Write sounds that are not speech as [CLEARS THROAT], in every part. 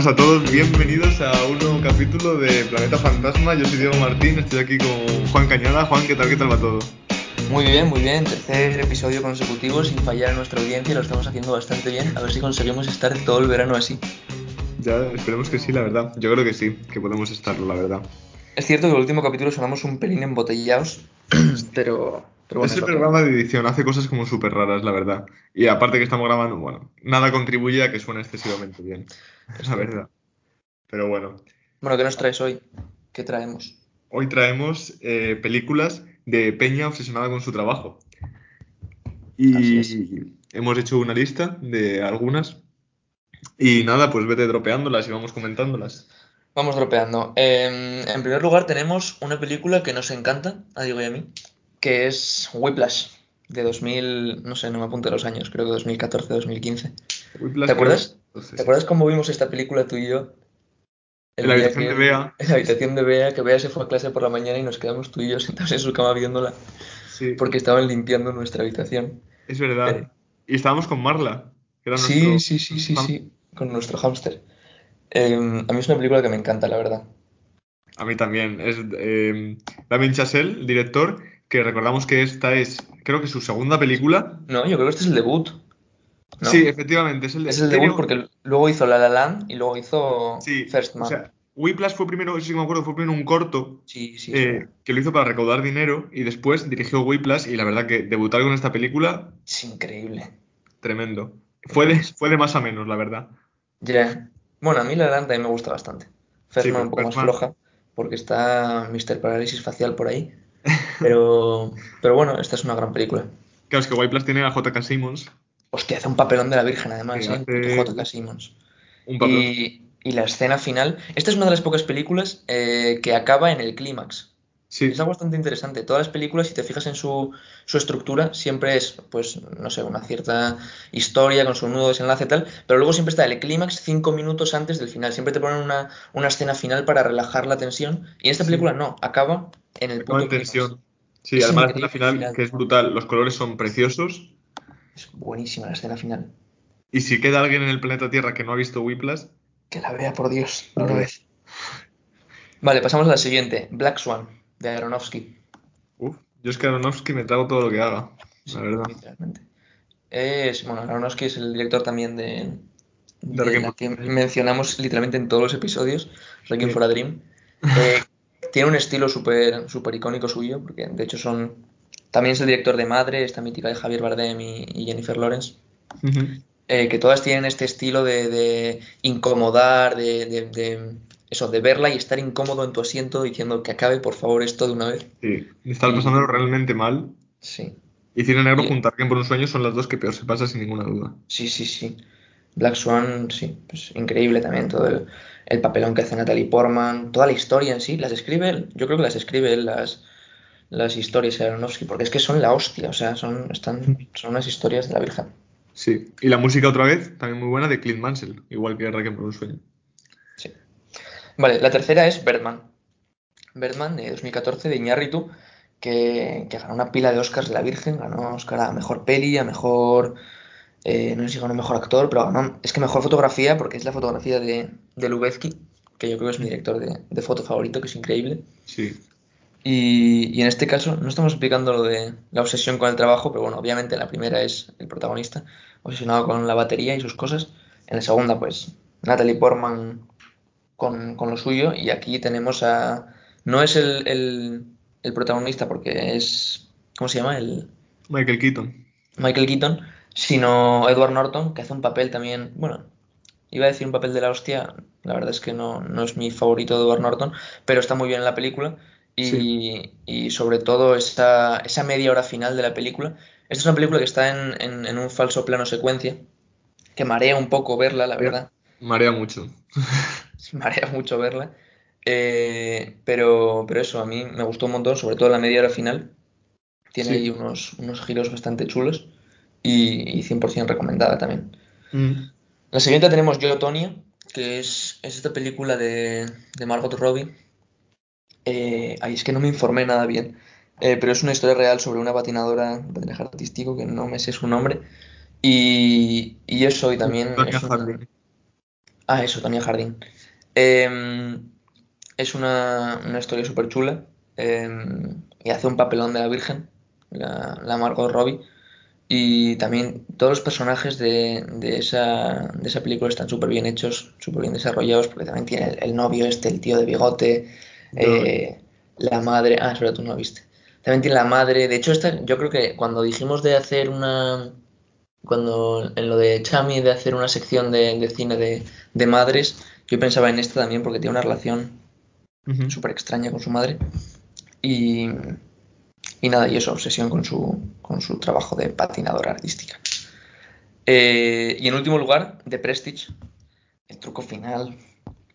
Buenas a todos, bienvenidos a un nuevo capítulo de Planeta Fantasma. Yo soy Diego Martín, estoy aquí con Juan Cañada. Juan, ¿qué tal? ¿Qué tal va todo? Muy bien, muy bien. Tercer episodio consecutivo sin fallar a nuestra audiencia. Lo estamos haciendo bastante bien. A ver si conseguimos estar todo el verano así. Ya, esperemos que sí, la verdad. Yo creo que sí, que podemos estarlo, la verdad. Es cierto que el último capítulo sonamos un pelín embotellados, [CLEARS THROAT] pero, pero bueno. es el programa de edición, hace cosas como súper raras, la verdad. Y aparte que estamos grabando, bueno, nada contribuye a que suene excesivamente bien, es [LAUGHS] la verdad. Pero bueno, Bueno, ¿qué nos traes hoy? ¿Qué traemos? hoy traemos eh, películas de Peña obsesionada con su trabajo. Y hemos hecho una lista de algunas. Y nada, pues vete dropeándolas y vamos comentándolas. Vamos dropeando. Eh, en primer lugar tenemos una película que nos encanta, a Diego y a mí, que es Whiplash, de 2000, no sé, no me apunte los años, creo que 2014-2015. Whiplash, ¿Te acuerdas? Entonces, ¿Te acuerdas cómo vimos esta película tú y yo? En la habitación que- de Bea. En la habitación de Bea, que Bea se fue a clase por la mañana y nos quedamos tú y yo [LAUGHS] sentados en su cama viéndola Sí, porque estaban limpiando nuestra habitación. es verdad. Eh. Y estábamos con Marla, que era Sí, nuestro... sí, sí, sí, sí, con nuestro hámster. Eh, a mí es una película que me encanta, la verdad. A mí también. Es eh, Damien Chazelle, el director, que recordamos que esta es, creo que su segunda película. No, yo creo que este es el debut. ¿No? Sí, efectivamente, es el de... Es el tiene- debut porque luego hizo La La Land y luego hizo Sí, First Man. o sea, Whiplash fue primero, eso sí que me acuerdo, fue primero un corto sí, sí, eh, sí. que lo hizo para recaudar dinero y después dirigió Whiplash y la verdad que debutar con esta película, Es increíble. tremendo. Fue de, fue de más a menos, la verdad. Ya. Bueno, a mí La La Land también me gusta bastante. First Sí, Man pero un poco más floja porque está Mr. Parálisis Facial por ahí. Pero, [LAUGHS] pero bueno, esta es una gran película. Claro, es que Whiplash tiene a J.K. Simmons, Hostia, hace un papelón de la Virgen además, Sí, ¿eh? J.K. Simmons. un papel. Y, y la escena final. Esta es una de las pocas películas eh, que acaba en el clímax. Sí, Es algo bastante interesante. Todas las películas, si te fijas en su, su estructura, siempre es, pues, no sé, una cierta historia con su nudo, desenlace y tal, pero luego siempre está el clímax cinco minutos antes del final. Siempre te ponen una, una escena final para relajar la tensión. Y en esta Sí. película no, acaba en el acaba punto en clímax. tensión. Sí, Es además la final, final. que es brutal, los colores son preciosos. Es buenísima la escena final. Y si queda alguien en el planeta Tierra que no ha visto Whiplash, Que la vea, por Dios, una vez. Vale, pasamos a la siguiente. Black Swan, de Aronofsky. uf, yo es que Aronofsky me trago todo lo que haga, la verdad. Literalmente. Es, bueno, Aronofsky es el director también de, De la que mencionamos literalmente en todos los episodios, Requiem Sí. for a Dream. [LAUGHS] Eh, tiene un estilo súper súper icónico suyo, porque de hecho son... También es el director de Madre, esta mítica de Javier Bardem y, y Jennifer Lawrence, Ujú. eh, que todas tienen este estilo de, de incomodar, de, de- de- eso, de verla y estar incómodo en tu asiento diciendo que acabe por favor esto de una vez. Sí, estar Y- pasándolo realmente mal. Sí. Y Cine Negro Y- junto a Requiem por un sueño son las dos que peor se pasa sin ninguna duda. Sí, sí, sí. Black Swan, sí, pues increíble también todo el, el papelón que hace Natalie Portman, toda la historia en sí, las escribe él. Yo creo que las escribe él, las, las historias de Aronofsky, porque es que son la hostia, o sea, son, están, son unas historias de la Virgen. Sí, y la música otra vez, también muy buena, de Clint Mansell, igual que Requiem por un sueño. Sí. Vale, la tercera es Birdman. Birdman de 2014 de Iñárritu, que, que ganó una pila de Oscars de la Virgen, ganó Oscar a mejor peli, a mejor. eh, no sé si ganó mejor actor, pero ganó. Es que mejor fotografía, porque es la fotografía de, de Lubezki, que yo creo que es mi director de, de foto favorito, que es increíble. Sí, Y, y en este caso, no estamos explicando lo de la obsesión con el trabajo, pero bueno, obviamente la primera es el protagonista, obsesionado con la batería y sus cosas. En la segunda, pues, Natalie Portman con, con lo suyo. Y aquí tenemos a. No es el, el, el protagonista, porque es. ¿Cómo se llama? El Michael Keaton. Michael Keaton, sino Edward Norton, que hace un papel también. Bueno, iba a decir un papel de la hostia. La verdad es que no, no es mi favorito de Edward Norton, pero está muy bien en la película. Y, Sí. y sobre todo esa, esa media hora final de la película. Esta es una película que está en, en- en un falso plano secuencia, que marea un poco verla, la verdad. Marea mucho. [LAUGHS] marea mucho verla. Eh, pero, pero eso, a mí me gustó un montón, sobre todo la media hora final. Tiene Sí. ahí unos, unos giros bastante chulos y, y 100% recomendada también. Mm. La siguiente tenemos Yo, Tonya, que es, es esta película de, de Margot Robbie. Eh, ay, es que no me informé nada bien, Eh, pero es una historia real sobre una patinadora, un patinaje artístico, que no me sé su nombre. Y, y eso, y también Tonya es una- Harding. Ah, eso, Tania Jardín. Em, es una, una historia súper chula. em, y hace un papelón de la Virgen, la, la Margot Robbie. Y también todos los personajes de, de esa, de esa película están súper bien hechos, súper bien desarrollados, porque también tiene el, el novio este, el tío de bigote, eh, la madre... Ah, es verdad, tú no lo viste. También tiene la madre... De hecho, esta, yo creo que cuando dijimos de hacer una... Cuando en lo de Chami, de hacer una sección de, de cine de, de madres, yo pensaba en esta también porque tiene una relación Ujú. súper extraña con su madre. Y, y nada, y eso, obsesión con su, con su trabajo de patinadora artística. Eh, y en último lugar, The Prestige, el truco final.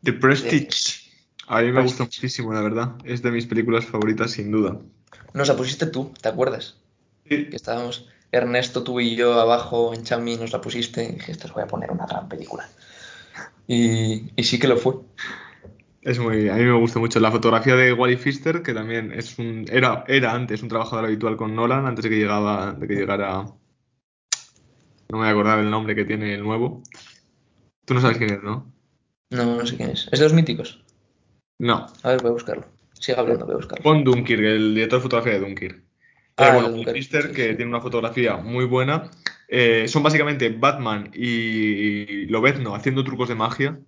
The Prestige. A mí me gusta muchísimo, la verdad. Es de mis películas favoritas, sin duda. Nos la pusiste tú, ¿te acuerdas? Sí. Que estábamos Ernesto, tú y yo abajo en Chami, nos la pusiste y dije, esto os voy a poner una gran película. Y, y sí que lo fue. Es muy, a mí me gusta mucho la fotografía de Wally Pfister, que también es un, era, era antes un trabajador habitual con Nolan, antes de que llegaba, de que llegara, no me voy a acordar el nombre que tiene el nuevo. Tú no sabes quién es, ¿no? No, no sé quién es. ¿Es de los míticos? No. A ver, voy a buscarlo. Sigue hablando, voy a buscarlo. Pon Dunkirk, el director de fotografía de Dunkirk. Ah, Eh, bueno, Dunkirk, Pfister, sí, que tiene una fotografía muy buena. Eh, son básicamente Batman y Lobezno haciendo trucos de magia,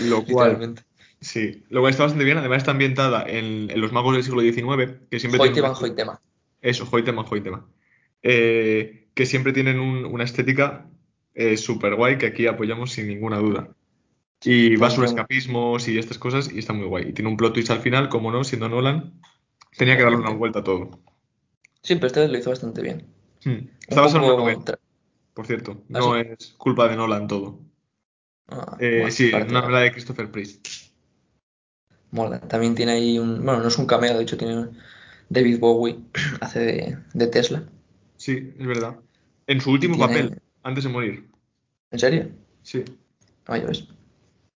lo cual. Sí, lo cual está bastante bien. Además está ambientada en, en los magos del siglo XIX, que siempre tienen Hoyte una van Hoytema. Eso, Hoytema, Hoytema. Eh, que siempre tienen un- una estética eh, súper guay que aquí apoyamos sin ninguna duda. Y va sobre escapismos y estas cosas y está muy guay. Y tiene un plot twist al final, como no, siendo Nolan, tenía que darle una vuelta a todo. Sí, pero esta vez lo hizo bastante bien. Hmm. Está basado en una novela, tra- por cierto. ¿Ah, No sí? es culpa de Nolan todo. Ah, Eh, bueno, sí, una novela de Christopher Priest. Mola. También tiene ahí un... Bueno, no es un cameo, de hecho tiene David Bowie, [COUGHS] hace de, de Tesla. Sí, es verdad. En su último papel, antes de morir. ¿En serio? Sí, Ah, ya ves.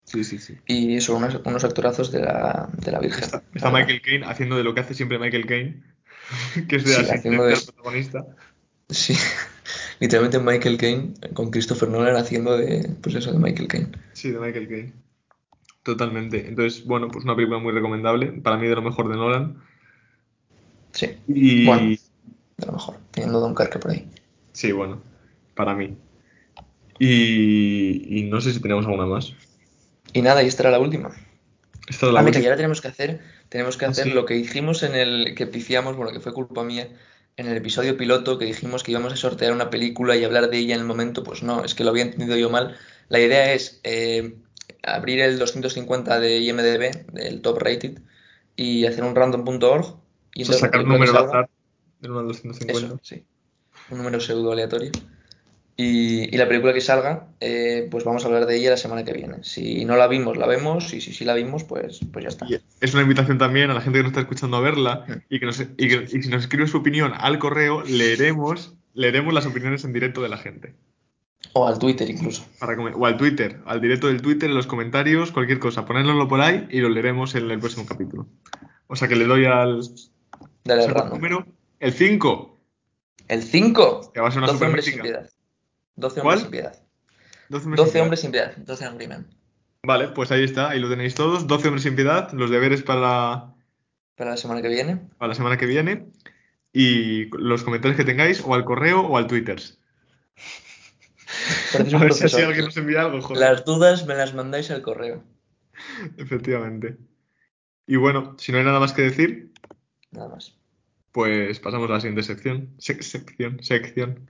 Sí, sí, sí. Y son unos, unos actorazos de la, de la Virgen. Está. Michael Caine haciendo de lo que hace siempre Michael Caine, [LAUGHS] que es de Sí, haciendo de... al protagonista. Sí, [LAUGHS] literalmente Michael Caine con Christopher Nolan haciendo de... Pues eso, de Michael Caine. Sí, de Michael Caine. Totalmente. Entonces, bueno, pues una película muy recomendable. Para mí de lo mejor de Nolan. Sí. Y Bueno, de lo mejor. Teniendo Dunkerque por ahí. sí, bueno, para mí. Y, y no sé si tenemos alguna más. Y nada, y esta era la última. Esta es la Ah, mira, y última. ahora tenemos que hacer, tenemos que Ah, hacer sí. lo que dijimos en el que pifiamos, bueno, que fue culpa mía, en el episodio piloto que dijimos que íbamos a sortear una película y hablar de ella en el momento, pues no, es que lo había entendido yo mal. La idea es eh, abrir el 250 de IMDB, del top rated, y hacer un random.org y O sea, sacar un número al azar del 1 al 250. eso, sí, un número pseudo aleatorio. Y, y la película que salga, eh, pues vamos a hablar de ella la semana que viene. Si no la vimos, la vemos, y si sí la vimos, pues, pues ya está. Y es una invitación también a la gente que nos está escuchando a verla y que nos, y que- y si nos escribe su opinión al correo, leeremos, leeremos las opiniones en directo de la gente. O al Twitter incluso. Para o al Twitter, al directo del Twitter, en los comentarios, cualquier cosa, ponérnoslo por ahí y lo leeremos en el próximo capítulo. O sea que le doy al Dale al número, el 5, El 5. que va a ser una 12 super hombres sin piedad. 12 ¿Cuál? hombres sin piedad. 12 hombres 12 sin piedad. hombres sin piedad. 12 Angry Men. Vale, pues ahí está, ahí lo tenéis todos. 12 hombres sin piedad, los deberes para la, Para la semana que viene. para la semana que viene. Y los comentarios que tengáis, o al correo o al Twitter. [LAUGHS] A ver si así alguien nos envía algo, joder. Las dudas me las mandáis al correo. Efectivamente. Y bueno, si no hay nada más que decir, Nada más. pues pasamos a la siguiente sección. Sec- sección, sección.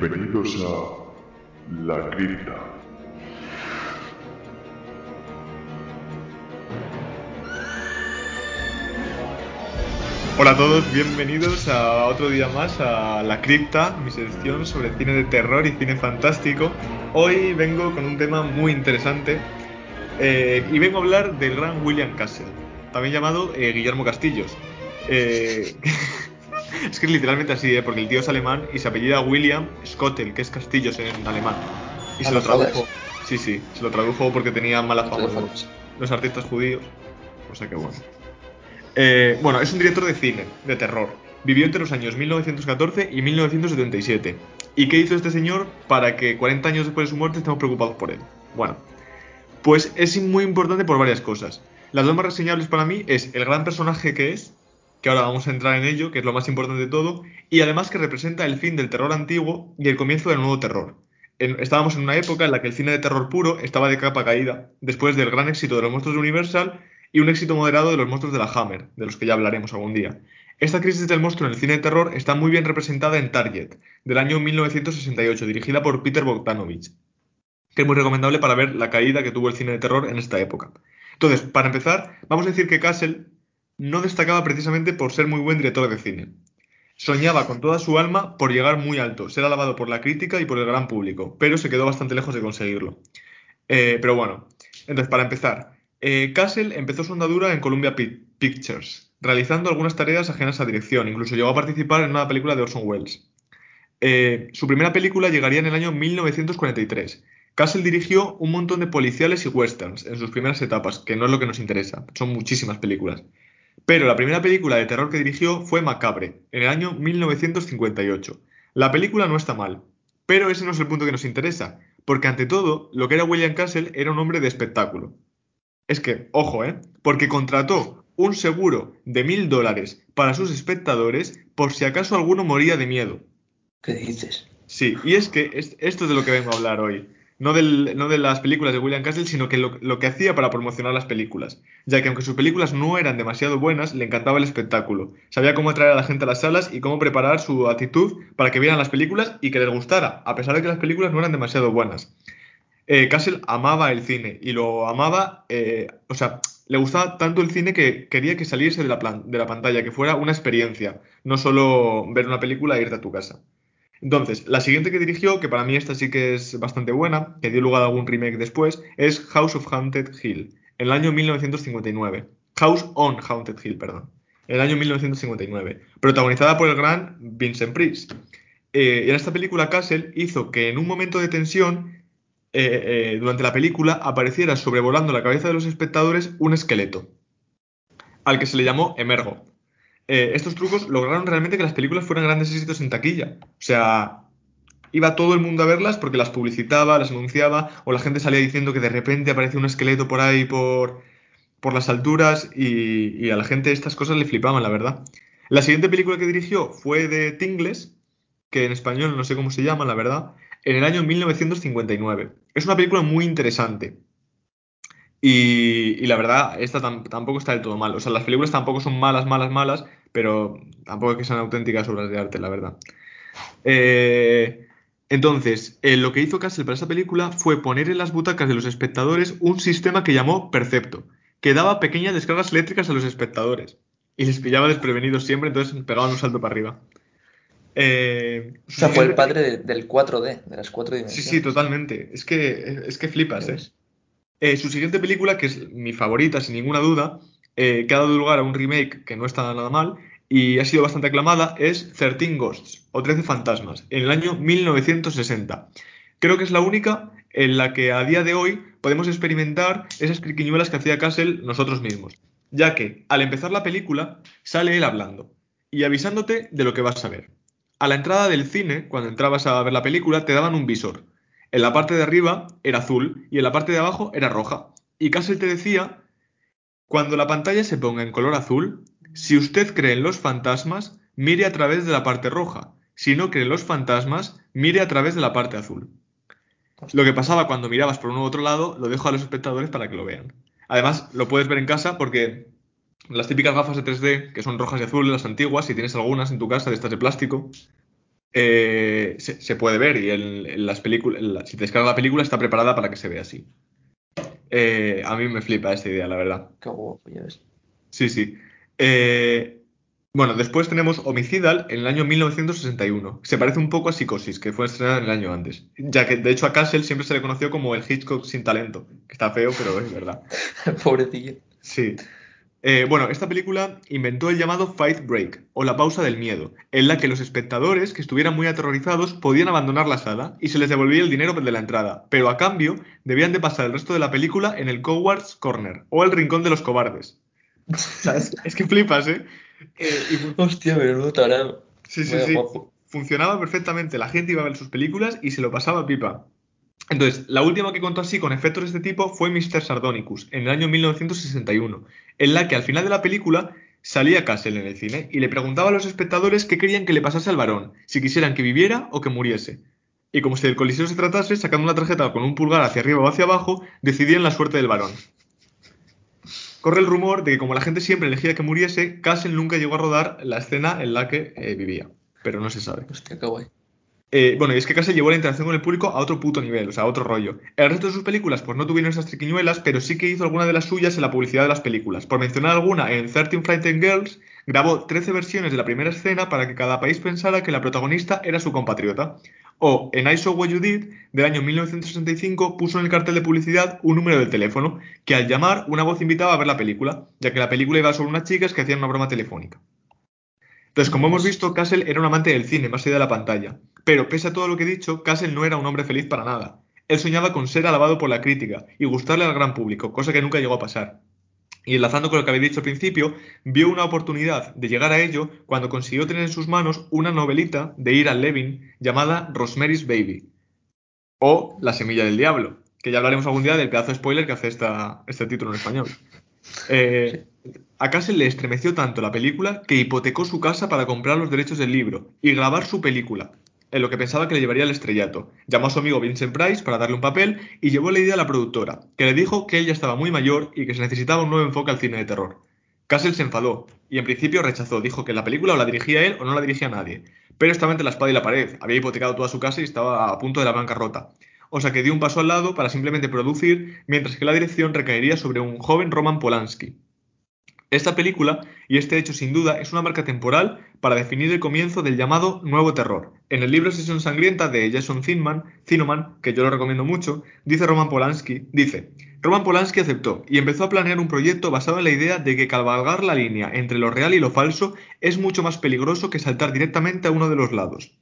Bienvenidos a La Cripta. Hola a todos, bienvenidos a otro día más a La Cripta, mi sección sobre cine de terror y cine fantástico. Hoy vengo con un tema muy interesante eh, y vengo a hablar del gran William Castle, también llamado eh, Guillermo Castillos. Eh, [LAUGHS] Es que es literalmente así, ¿eh? Porque el tío es alemán y se apellida William Schottel, que es castillos en alemán. Y Ah, se lo no jodas. tradujo. Sí, sí, se lo tradujo porque tenía mala fama los artistas judíos. O sea que bueno. Eh, bueno, es un director de cine, de terror. Vivió entre los años 1914 y 1977. ¿Y qué hizo este señor para que 40 años después de su muerte estemos preocupados por él? Bueno, pues es muy importante por varias cosas. Las dos más reseñables para mí es el gran personaje que es, que ahora vamos a entrar en ello, que es lo más importante de todo, y además que representa el fin del terror antiguo y el comienzo del nuevo terror. Estábamos en una época en la que el cine de terror puro estaba de capa caída, después del gran éxito de los monstruos de Universal y un éxito moderado de los monstruos de la Hammer, de los que ya hablaremos algún día. Esta crisis del monstruo en el cine de terror está muy bien representada en Target, del año 1968, dirigida por Peter Bogdanovich, que es muy recomendable para ver la caída que tuvo el cine de terror en esta época. Entonces, para empezar, vamos a decir que Castle no destacaba precisamente por ser muy buen director de cine. Soñaba con toda su alma por llegar muy alto, ser alabado por la crítica y por el gran público, pero se quedó bastante lejos de conseguirlo. Eh, pero bueno, entonces para empezar, eh, Castle empezó su andadura en Columbia Pi- Pictures, realizando algunas tareas ajenas a dirección, incluso llegó a participar en una película de Orson Welles. Eh, su primera película llegaría en el año 1943. Castle dirigió un montón de policiales y westerns en sus primeras etapas, que no es lo que nos interesa, son muchísimas películas. Pero la primera película de terror que dirigió fue Macabre, en el año 1958. La película no está mal, pero ese no es el punto que nos interesa, porque ante todo, lo que era William Castle era un hombre de espectáculo. Es que, ojo, ¿eh? Porque contrató un seguro de mil dólares para sus espectadores por si acaso alguno moría de miedo. ¿Qué dices? Sí, y es que es- esto es de lo que vengo a hablar hoy. No, de las películas de William Castle, sino que lo, lo que hacía para promocionar las películas. Ya que aunque sus películas no eran demasiado buenas, le encantaba el espectáculo. Sabía cómo atraer a la gente a las salas y cómo preparar su actitud para que vieran las películas y que les gustara, a pesar de que las películas no eran demasiado buenas. Eh, Castle amaba el cine y lo amaba, eh, o sea, le gustaba tanto el cine que quería que saliese de la, plan- de la pantalla, que fuera una experiencia, no solo ver una película e irte a tu casa. Entonces, la siguiente que dirigió, que para mí esta sí que es bastante buena, que dio lugar a algún remake después, es House of Haunted Hill, en el año 1959. House on Haunted Hill, perdón. En el año 1959. Protagonizada por el gran Vincent Price. Eh, y en esta película, Castle hizo que en un momento de tensión, eh, eh, durante la película, apareciera sobrevolando la cabeza de los espectadores un esqueleto, al que se le llamó Emergo. Eh, estos trucos lograron realmente que las películas fueran grandes éxitos en taquilla. O sea, iba todo el mundo a verlas porque las publicitaba, las anunciaba, o la gente salía diciendo que de repente aparecía un esqueleto por ahí por, por las alturas y, y a la gente estas cosas le flipaban, la verdad. La siguiente película que dirigió fue de Tingles, que en español no sé cómo se llama, la verdad, en el año 1959. Es una película muy interesante. Y, y la verdad, esta tam- tampoco está del todo mal. O sea, las películas tampoco son malas, malas, malas, pero tampoco es que sean auténticas obras de arte, la verdad. Eh, entonces, eh, lo que hizo Castle para esta película fue poner en las butacas de los espectadores un sistema que llamó Percepto, que daba pequeñas descargas eléctricas a los espectadores y les pillaba desprevenidos siempre, entonces pegaban un salto para arriba. Eh, O sea, fue el padre de- del 4D, de las cuatro Sí, dimensiones. sí, totalmente. Es que, es que flipas, ¿eh? Eh, su siguiente película, que es mi favorita, sin ninguna duda, eh, que ha dado lugar a un remake que no está nada mal y ha sido bastante aclamada, es 13 Ghosts o 13 Fantasmas, en el año 1960. Creo que es la única en la que a día de hoy podemos experimentar esas criquiñuelas que hacía Castle nosotros mismos, ya que al empezar la película sale él hablando y avisándote de lo que vas a ver. A la entrada del cine, cuando entrabas a ver la película, te daban un visor. En la parte de arriba era azul y en la parte de abajo era roja. Y Castle te decía, cuando la pantalla se ponga en color azul, si usted cree en los fantasmas, mire a través de la parte roja. Si no cree en los fantasmas, mire a través de la parte azul. Lo que pasaba cuando mirabas por uno u otro lado, lo dejo a los espectadores para que lo vean. Además, lo puedes ver en casa porque las típicas gafas de 3D, que son rojas y azules, las antiguas, si tienes algunas en tu casa de estas de plástico, eh, se, puede ver y en, las películas, si te descargas la película está preparada para que se vea así. Eh, a mí me flipa esta idea, la verdad. Qué guapo, ya ves. Sí, sí. Eh, bueno, después tenemos Homicidal en el año 1961. Se parece un poco a Psicosis, que fue estrenada en el año antes. Ya que, de hecho, a Castle siempre se le conoció como el Hitchcock sin talento. Que está feo, pero es verdad. [LAUGHS] Pobrecillo. Sí. Eh, bueno, esta película inventó el llamado Fight Break, o la pausa del miedo, en la que los espectadores que estuvieran muy aterrorizados podían abandonar la sala y se les devolvía el dinero de la entrada, pero a cambio debían de pasar el resto de la película en el Cowards Corner, o el Rincón de los Cobardes. O sea, es, es que flipas, ¿eh? Eh, y Hostia, menudo tarado. Sí, sí, Vaya sí. guapo. Funcionaba perfectamente. La gente iba a ver sus películas y se lo pasaba pipa. Entonces, la última que contó así con efectos de este tipo fue Mr. Sardonicus, en el año 1961, en la que al final de la película salía Castle en el cine y le preguntaba a los espectadores qué querían que le pasase al varón, si quisieran que viviera o que muriese. Y como si del coliseo se tratase, sacando una tarjeta con un pulgar hacia arriba o hacia abajo, decidían la suerte del varón. Corre el rumor de que como la gente siempre elegía que muriese, Castle nunca llegó a rodar la escena en la que eh, vivía. Pero no se sabe. Hostia, qué guay. Eh, bueno, y es que Castle llevó la interacción con el público a otro puto nivel, o sea, a otro rollo. El resto de sus películas, pues no tuvieron esas triquiñuelas, pero sí que hizo alguna de las suyas en la publicidad de las películas. Por mencionar alguna, en 13 Frightened Girls grabó 13 versiones de la primera escena para que cada país pensara que la protagonista era su compatriota. O en I Saw What You Did, del año 1965, puso en el cartel de publicidad un número del teléfono, que al llamar una voz invitaba a ver la película, ya que la película iba sobre unas chicas que hacían una broma telefónica. Entonces, como hemos visto, Castle era un amante del cine, más allá de la pantalla. Pero pese a todo lo que he dicho, Castle no era un hombre feliz para nada. Él soñaba con ser alabado por la crítica y gustarle al gran público, cosa que nunca llegó a pasar. Y enlazando con lo que había dicho al principio, vio una oportunidad de llegar a ello cuando consiguió tener en sus manos una novelita de Ira Levin llamada Rosemary's Baby o La semilla del diablo, que ya hablaremos algún día del pedazo de spoiler que hace esta, este título en español. [LAUGHS] Eh, a Castle le estremeció tanto la película que hipotecó su casa para comprar los derechos del libro y grabar su película, en lo que pensaba que le llevaría al estrellato. Llamó a su amigo Vincent Price para darle un papel y llevó la idea a la productora, que le dijo que él ya estaba muy mayor y que se necesitaba un nuevo enfoque al cine de terror. Castle se enfadó y en principio rechazó, dijo que la película o la dirigía él o no la dirigía nadie, pero estaba entre la espada y la pared, había hipotecado toda su casa y estaba a punto de la bancarrota. O sea que dio un paso al lado para simplemente producir, mientras que la dirección recaería sobre un joven Roman Polanski. Esta película, y este hecho sin duda, es una marca temporal para definir el comienzo del llamado Nuevo Terror. En el libro Sesión Sangrienta de Jason Zinman, que yo lo recomiendo mucho, dice Roman Polanski, dice, Roman Polanski aceptó y empezó a planear un proyecto basado en la idea de que cabalgar la línea entre lo real y lo falso es mucho más peligroso que saltar directamente a uno de los lados.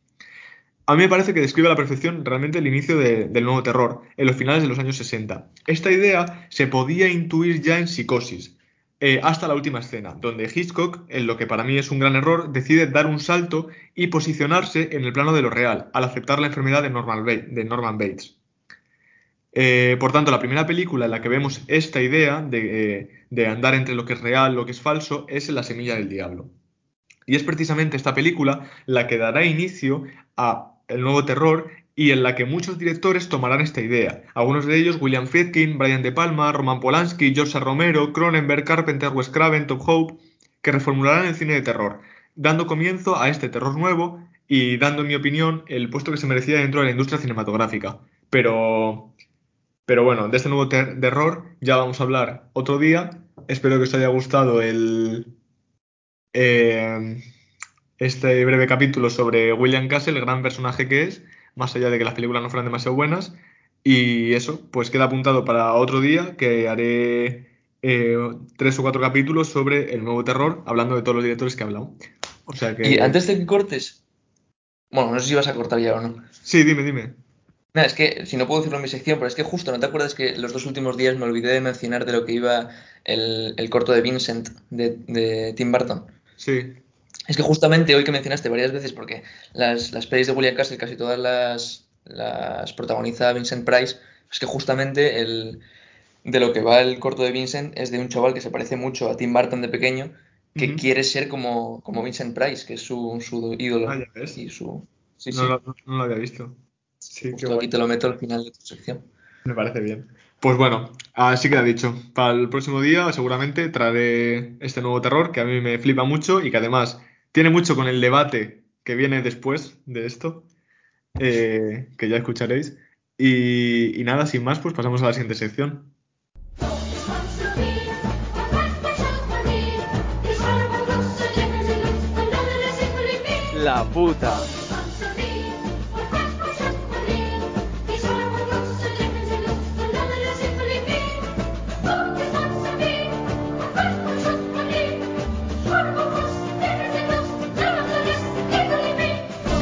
A mí me parece que describe a la perfección realmente el inicio de- del nuevo terror, en los finales de los años 60. Esta idea se podía intuir ya en Psicosis, eh, hasta la última escena, donde Hitchcock, en lo que para mí es un gran error, decide dar un salto y posicionarse en el plano de lo real, al aceptar la enfermedad de Norman, Bates. Eh, por tanto, la primera película en la que vemos esta idea de, eh, de andar entre lo que es real, lo que es falso, es La Semilla del Diablo. Y es precisamente esta película la que dará inicio a el nuevo terror y en la que muchos directores tomarán esta idea. Algunos de ellos, William Friedkin, Brian De Palma, Roman Polanski, George. Romero, Cronenberg, Carpenter, Wes Craven, Tom Hope, que reformularán el cine de terror, dando comienzo a este terror nuevo y dando, en mi opinión, el puesto que se merecía dentro de la industria cinematográfica. Pero, pero bueno, de este nuevo ter- terror ya vamos a hablar otro día. Espero que os haya gustado el, eh, este breve capítulo sobre William Castle, el gran personaje que es, más allá de que las películas no fueran demasiado buenas. Y eso, pues queda apuntado para otro día que haré eh, tres o cuatro capítulos sobre el nuevo terror, hablando de todos los directores que he hablado. O sea que... Y antes de que cortes, bueno, no sé si vas a cortar ya o no. Sí, dime, dime. Nada, es que si no puedo decirlo en mi sección, pero es que justo, ¿no te acuerdas que los dos últimos días me olvidé de mencionar de lo que iba el, el corto de Vincent de, de Tim Burton? Sí, Es que justamente hoy que mencionaste varias veces, porque las, las pelis de William Castle casi todas las, las protagoniza Vincent Price, es que justamente el, de lo que va el corto de Vincent es de un chaval que se parece mucho a Tim Burton de pequeño, que quiere ser como, como Vincent Price, que es su, su ídolo. Ah, ya ves. Y su... Sí, no, sí. lo, no lo había visto. Sí, Justo aquí te lo meto al final de tu sección. Me parece bien. Pues bueno, así queda dicho. Para el próximo día seguramente traeré este nuevo terror que a mí me flipa mucho y que además tiene mucho con el debate que viene después de esto, eh, que ya escucharéis. Y, y nada, sin más, pues pasamos a la siguiente sección. La puta.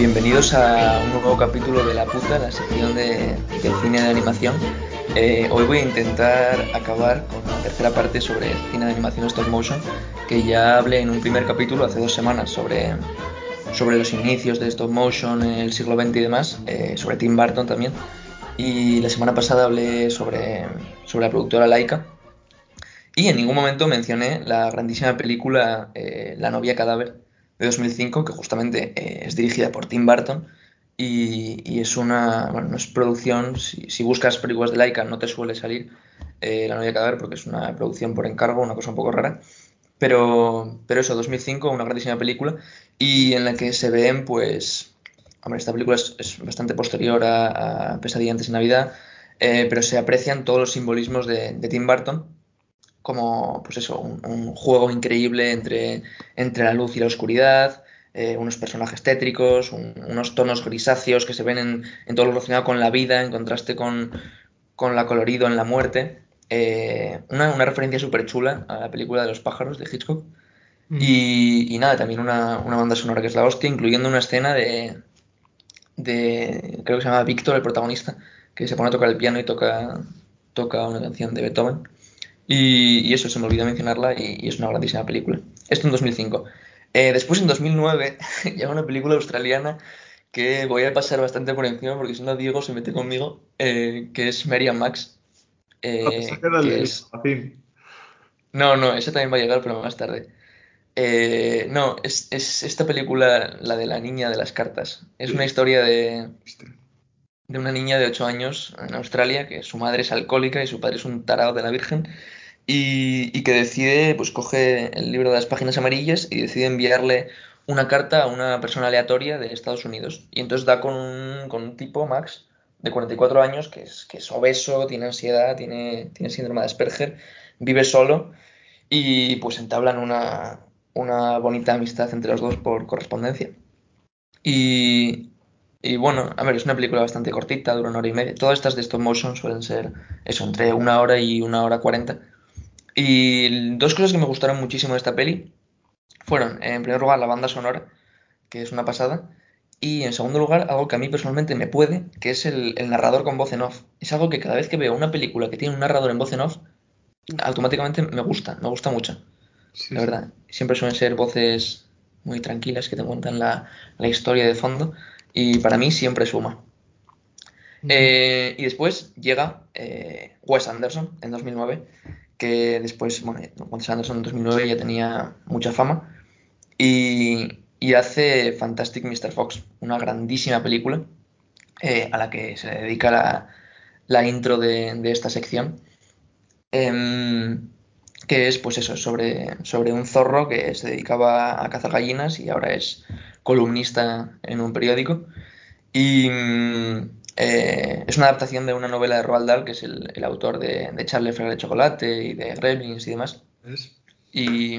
Bienvenidos a un nuevo capítulo de La Puta, la sección de, del cine de animación. Eh, hoy voy a intentar acabar con la tercera parte sobre el cine de animación stop motion, que ya hablé en un primer capítulo hace dos semanas sobre, sobre los inicios de stop motion en el siglo XX y demás, eh, sobre Tim Burton también. Y la semana pasada hablé sobre, sobre la productora Laika. Y en ningún momento mencioné la grandísima película eh, La novia cadáver de 2005, que justamente eh, es dirigida por Tim Burton. Y, y, es una, bueno, no es producción, si, si, buscas películas de Laika no te suele salir eh, La novia cadáver porque es una producción por encargo, una cosa un poco rara. Pero, pero eso, 2005, una grandísima película y en la que se ven, pues, hombre, esta película es, es bastante posterior a, a, Pesadilla antes de Navidad, eh, pero se aprecian todos los simbolismos de, de Tim Burton, como, pues eso, un, un, juego increíble entre, entre la luz y la oscuridad, eh, unos personajes tétricos, un, unos tonos grisáceos que se ven en, en, todo lo relacionado con la vida, en contraste con, con la colorido en la muerte. Eh, una, una, referencia súper chula a la película de los pájaros de Hitchcock. Mm. Y, y, nada, también una, una, banda sonora que es la hostia, incluyendo una escena de, de, creo que se llama Víctor, el protagonista, que se pone a tocar el piano y toca, toca una canción de Beethoven. Y, y, eso, se me olvidó mencionarla y, y, es una grandísima película. Esto en 2005. Eh, después, en 2009, [LAUGHS] llega una película australiana que voy a pasar bastante por encima porque si no Diego se mete conmigo, eh, que es Mary Max. Eh, que es... No, no, esa también va a llegar, pero más tarde. Eh, no, es, es, esta película, la de la niña de las cartas. Es una historia de, de una niña de 8 años en Australia, que su madre es alcohólica y su padre es un tarado de la Virgen, y, y, que decide, pues coge el libro de las páginas amarillas y decide enviarle una carta a una persona aleatoria de Estados Unidos. Y entonces da con un, con un tipo, Max, de 44 años, que es, que es obeso, tiene ansiedad, tiene, tiene síndrome de Asperger, vive solo y pues entablan una, una bonita amistad entre los dos por correspondencia. Y, y, bueno, a ver, es una película bastante cortita, dura una hora y media. Todas estas de stop motion suelen ser eso, entre una hora y una hora cuarenta. Y dos cosas que me gustaron muchísimo de esta peli fueron, en primer lugar, la banda sonora, que es una pasada, y en segundo lugar, algo que a mí personalmente me puede, que es el, el, narrador con voz en off. Es algo que cada vez que veo una película que tiene un narrador en voz en off, automáticamente me gusta, me gusta mucho. Sí, la verdad, siempre suelen ser voces muy tranquilas que te cuentan la, la historia de fondo y para mí siempre suma. Uh -huh. eh, y después llega eh, Wes Anderson en 2009, que después, bueno, Wes Anderson en 2009 ya tenía mucha fama y, hace Fantastic Mr. Fox, una grandísima película eh, a la que se dedica la, la intro de, esta sección. Eh, que es, pues eso, sobre, sobre un zorro que se dedicaba a cazar gallinas y ahora es columnista en un periódico. Y eh, es una adaptación de una novela de Roald Dahl, que es el, el autor de, de Charlie Frere de Chocolate y de Gremlins y demás. ¿Es? Y,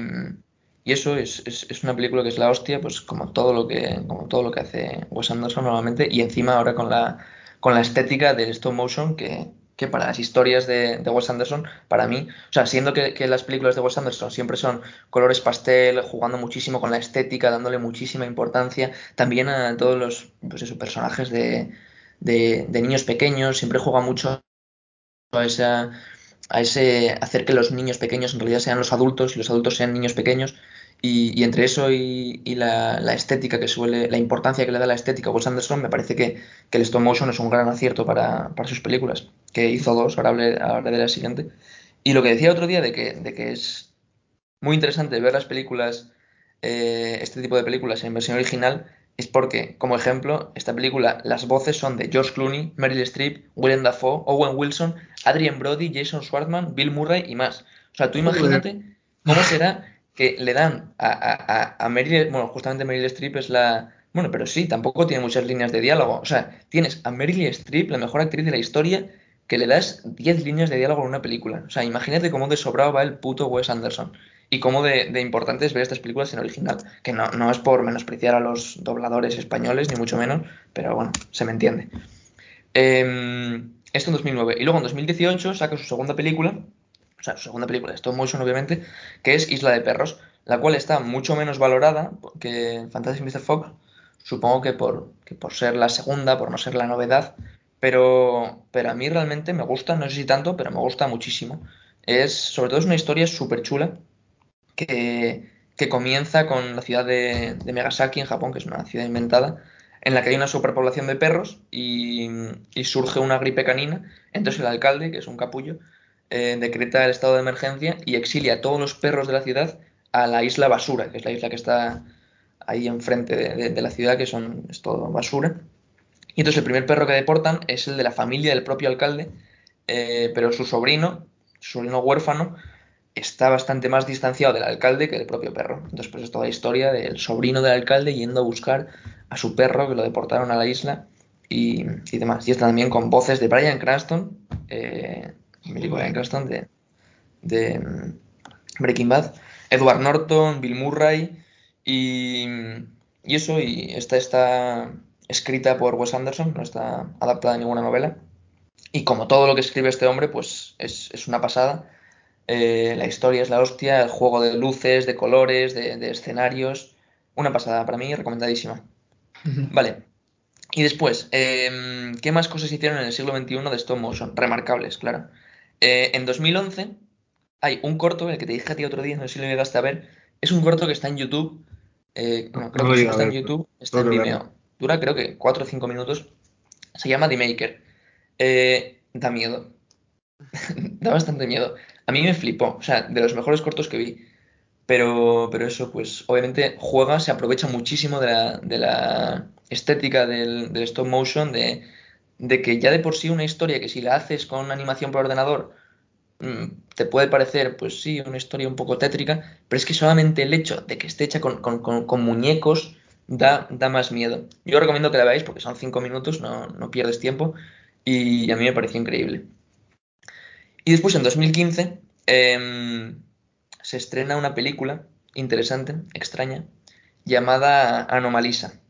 y eso es, es, es, una película que es la hostia, pues como todo lo que, como todo lo que hace Wes Anderson normalmente, y encima ahora con la, con la estética del stop motion que, que para las historias de, de, Wes Anderson, para mí, o sea, siendo que, que, las películas de Wes Anderson siempre son colores pastel, jugando muchísimo con la estética, dándole muchísima importancia, también a todos los pues eso, personajes de, de, niños pequeños, siempre juega mucho a esa a ese hacer que los niños pequeños en realidad sean los adultos y los adultos sean niños pequeños y, entre eso y, la, estética que suele, la importancia que le da la estética a Wes Anderson, me parece que, que el stop motion es un gran acierto para, para sus películas que hizo dos, ahora hablaré, hablaré de la siguiente. Y lo que decía otro día de que, de que es muy interesante ver las películas, eh, este tipo de películas en versión original, es porque, como ejemplo, esta película, las voces son de George Clooney, Meryl Streep, Willem Dafoe, Owen Wilson, Adrian Brody, Jason Schwartzman, Bill Murray y más. O sea, tú imagínate cómo será que le dan a, a, a Meryl, bueno, justamente Meryl Streep es la, bueno, pero sí, tampoco tiene muchas líneas de diálogo. O sea, tienes a Meryl Streep, la mejor actriz de la historia, que le das 10 líneas de diálogo en una película. O sea, imagínate cómo de sobrado va el puto Wes Anderson. Y cómo de, de importante es ver estas películas en original. Que no, no, es por menospreciar a los dobladores españoles, ni mucho menos, pero bueno, se me entiende. Eh, esto en 2009. Y luego en 2018 saca su segunda película, o sea, su segunda película, stop motion obviamente, que es Isla de Perros, la cual está mucho menos valorada que Fantastic Mr. Fox, supongo que por, que por ser la segunda, por no ser la novedad, pero, pero a mí realmente me gusta, no sé si tanto, pero me gusta muchísimo. Es, sobre todo es una historia súper chula que, comienza con la ciudad de, de Megasaki en Japón, que es una ciudad inventada, en la que hay una superpoblación de perros y, surge una gripe canina. Entonces el alcalde, que es un capullo, eh, decreta el estado de emergencia y exilia a todos los perros de la ciudad a la isla Basura, que es la isla que está ahí enfrente de la ciudad, que son, es todo basura. Y entonces el primer perro que deportan es el de la familia del propio alcalde, eh, pero su sobrino, su sobrino huérfano, está bastante más distanciado del alcalde que del propio perro. Entonces, pues es toda la historia del sobrino del alcalde yendo a buscar a su perro que lo deportaron a la isla y, y demás. Y está también con voces de Bryan Cranston, eh, Bryan Cranston de, de mm, Breaking Bad, Edward Norton, Bill Murray y, y eso, y esta está escrita por Wes Anderson, no está adaptada a ninguna novela. Y como todo lo que escribe este hombre, pues es, es una pasada. Eh, la historia es la hostia, el juego de luces, de colores, de, de escenarios. Una pasada, para mí recomendadísima. Vale. Y después, eh, ¿qué más cosas hicieron en el siglo XXI de stop motion? Remarcables, claro. Eh, en 2011 hay un corto, el que te dije a ti otro día, no sé si lo llegaste a ver. Es un corto que está en YouTube. eh, no, creo No que está en YouTube, está en Vimeo. Dura creo que 4 o 5 minutos. Se llama The Maker. Da miedo. [LAUGHS] da bastante miedo. A mí me flipó. O sea, de los mejores cortos que vi. Pero, pero eso, pues obviamente juega, se aprovecha muchísimo de la, de la estética del, stop motion, de, que ya de por sí una historia que si la haces con animación por ordenador mm, te puede parecer, pues sí, una historia un poco tétrica, pero es que solamente el hecho de que esté hecha con- con muñecos da, da más miedo. Yo recomiendo que la veáis porque son cinco minutos, no, no pierdes tiempo, y a mí me pareció increíble. Y después en 2015 em, se estrena una película interesante, extraña, llamada Anomalisa,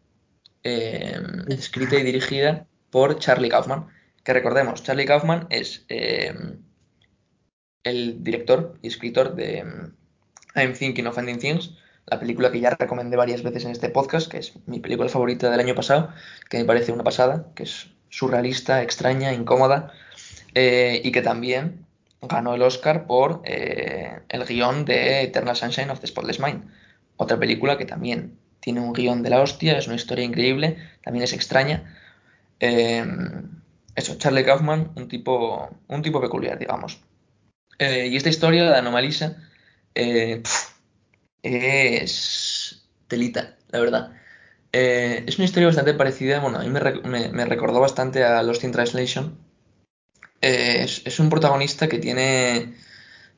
em, escrita y dirigida por Charlie Kaufman. Que recordemos, Charlie Kaufman es em, el director y escritor de I'm Thinking of Ending Things, la película que ya recomendé varias veces en este podcast, que es mi película favorita del año pasado, que me parece una pasada, que es surrealista, extraña, incómoda, eh, y que también ganó el Oscar por eh, el guion de Eternal Sunshine of the Spotless Mind. Otra película que también tiene un guion de la hostia, es una historia increíble, también es extraña. Eh, eso, Charlie Kaufman, un tipo, un tipo peculiar, digamos. Eh, y esta historia, la de Anomalisa, eh, es telita, la verdad. Es una historia bastante parecida, bueno, a mí me- me recordó bastante a Lost in Translation. Eh, es, es un protagonista que tiene,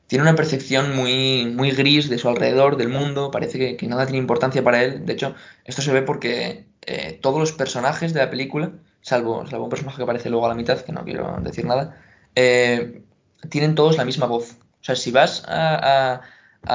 tiene una percepción muy, muy gris de su alrededor, del mundo, parece que, que nada tiene importancia para él. De hecho, esto se ve porque eh, todos los personajes de la película, salvo, salvo un personaje que aparece luego a la mitad, que no quiero decir nada, eh, tienen todos la misma voz. O sea, si vas a- a-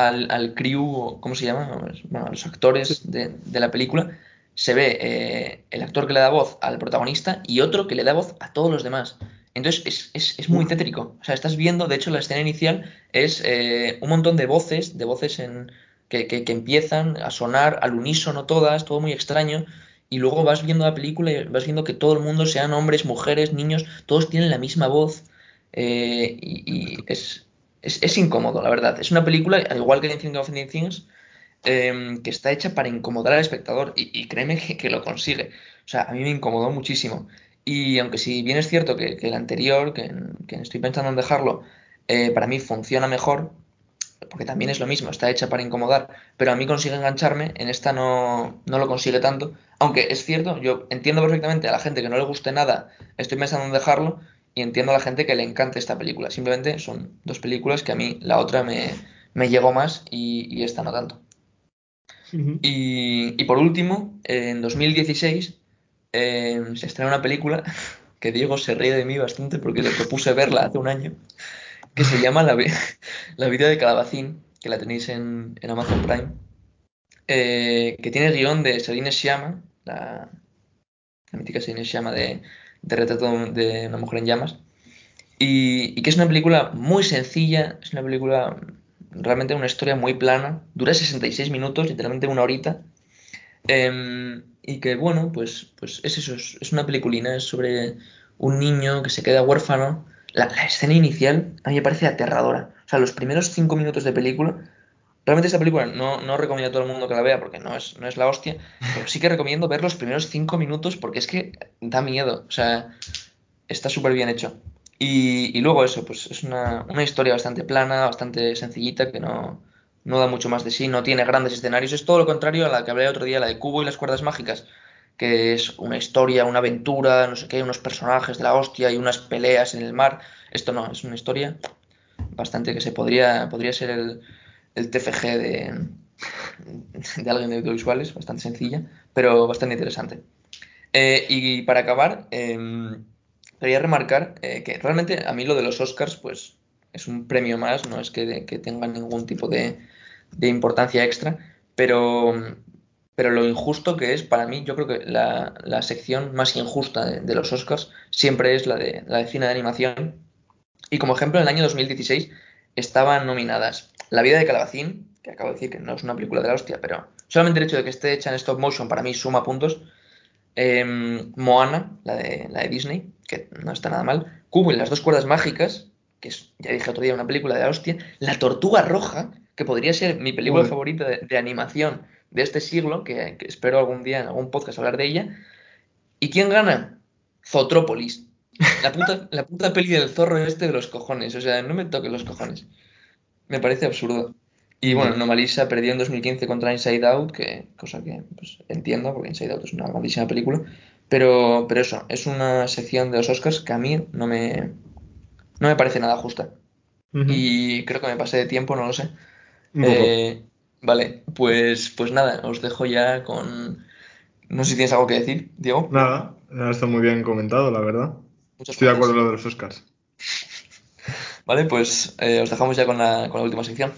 al, al crew, ¿cómo se llama? Bueno, a los actores de, de la película, se ve eh, el actor que le da voz al protagonista y otro que le da voz a todos los demás. Entonces es, es- es muy tétrico. O sea, estás viendo, de hecho, la escena inicial es eh, un montón de voces, de voces en, que, que- que empiezan a sonar al unísono todas, todo muy extraño. Y luego vas viendo la película y vas viendo que todo el mundo, sean hombres, mujeres, niños, todos tienen la misma voz. eh, y, y es, es, es incómodo, la verdad. Es una película, al igual que Anything of Things, eh, que está hecha para incomodar al espectador y, y créeme que, que lo consigue. O sea, a mí me incomodó muchísimo. Y aunque si bien es cierto que, que el anterior, que, que estoy pensando en dejarlo, eh, para mí funciona mejor, porque también es lo mismo, está hecha para incomodar, pero a mí consigue engancharme, en esta no, no lo consigue tanto. Aunque es cierto, yo entiendo perfectamente a la gente que no le guste nada, estoy pensando en dejarlo, y entiendo a la gente que le encante esta película. Simplemente son dos películas que a mí la otra me, me llegó más y, y esta no tanto. Y, y por último, en 2016 eh, se estrena una película que Diego se ríe de mí bastante porque le propuse verla hace un año, que se llama La, vi- [LAUGHS] La vida de Calabacín, que la tenéis en, Amazon Prime, eh, que tiene guion de Celine Sciamma, la, la mítica Celine Sciamma de, Retrato de una mujer en llamas, y, que es una película muy sencilla, es una película realmente una historia muy plana, dura 66 minutos, literalmente una horita, em, y que, bueno, pues, pues es eso, es, es una peliculina, es sobre un niño que se queda huérfano. La, la escena inicial a mí me parece aterradora. O sea, los primeros cinco minutos de película Realmente esta película no, no recomiendo a todo el mundo que la vea porque no es, no es la hostia, [LAUGHS] pero sí que recomiendo ver los primeros cinco minutos porque es que da miedo, o sea, está súper bien hecho. Y, y luego eso, pues es una, una historia bastante plana, bastante sencillita, que no, no da mucho más de sí, no tiene grandes escenarios, es todo lo contrario a la que hablé otro día, la de Cubo y las cuerdas mágicas, que es una historia, una aventura, no sé qué, unos personajes de la hostia y unas peleas en el mar. Esto no, es una historia bastante que se podría, podría ser el, el TFG de, de alguien de audiovisuales, bastante sencilla, pero bastante interesante. Eh, y para acabar, eh, quería remarcar eh, que realmente a mí lo de los Oscars, pues es un premio más, no es que, que tenga ningún tipo de, de, importancia extra, pero, pero lo injusto que es, para mí, yo creo que la, la sección más injusta de, los Oscars siempre es la de, la de cine de animación. Y como ejemplo, en el año 2016 estaban nominadas La vida de Calabacín, que acabo de decir que no es una película de la hostia, pero solamente el hecho de que esté hecha en stop motion para mí suma puntos. Eh, Moana, la de, la de Disney, que no está nada mal. Cubo las dos cuerdas mágicas, que es, ya dije otro día, una película de la hostia. La Tortuga Roja, que podría ser mi película Uy. favorita de, de, animación de este siglo, que, que, espero algún día en algún podcast hablar de ella. ¿Y quién gana? Zotrópolis. La puta, la puta peli del zorro este de los cojones. O sea, no me toques los cojones. Me parece absurdo. Y bueno, Anomalisa perdió en 2015 contra Inside Out, que cosa que pues, entiendo, porque Inside Out es una grandísima película. Pero, pero eso, es una sección de los Oscars que a mí no me, no me parece nada justa. Uh -huh. Y creo que me pasé de tiempo, no lo sé. Eh, vale, pues, pues nada, os dejo ya con... No sé si tienes algo que decir, Diego. Nada, está muy bien comentado, la verdad. Muchas Estoy gracias. de acuerdo con lo de los Oscars. [LAUGHS] Vale, pues eh, os dejamos ya con la, con la última sección.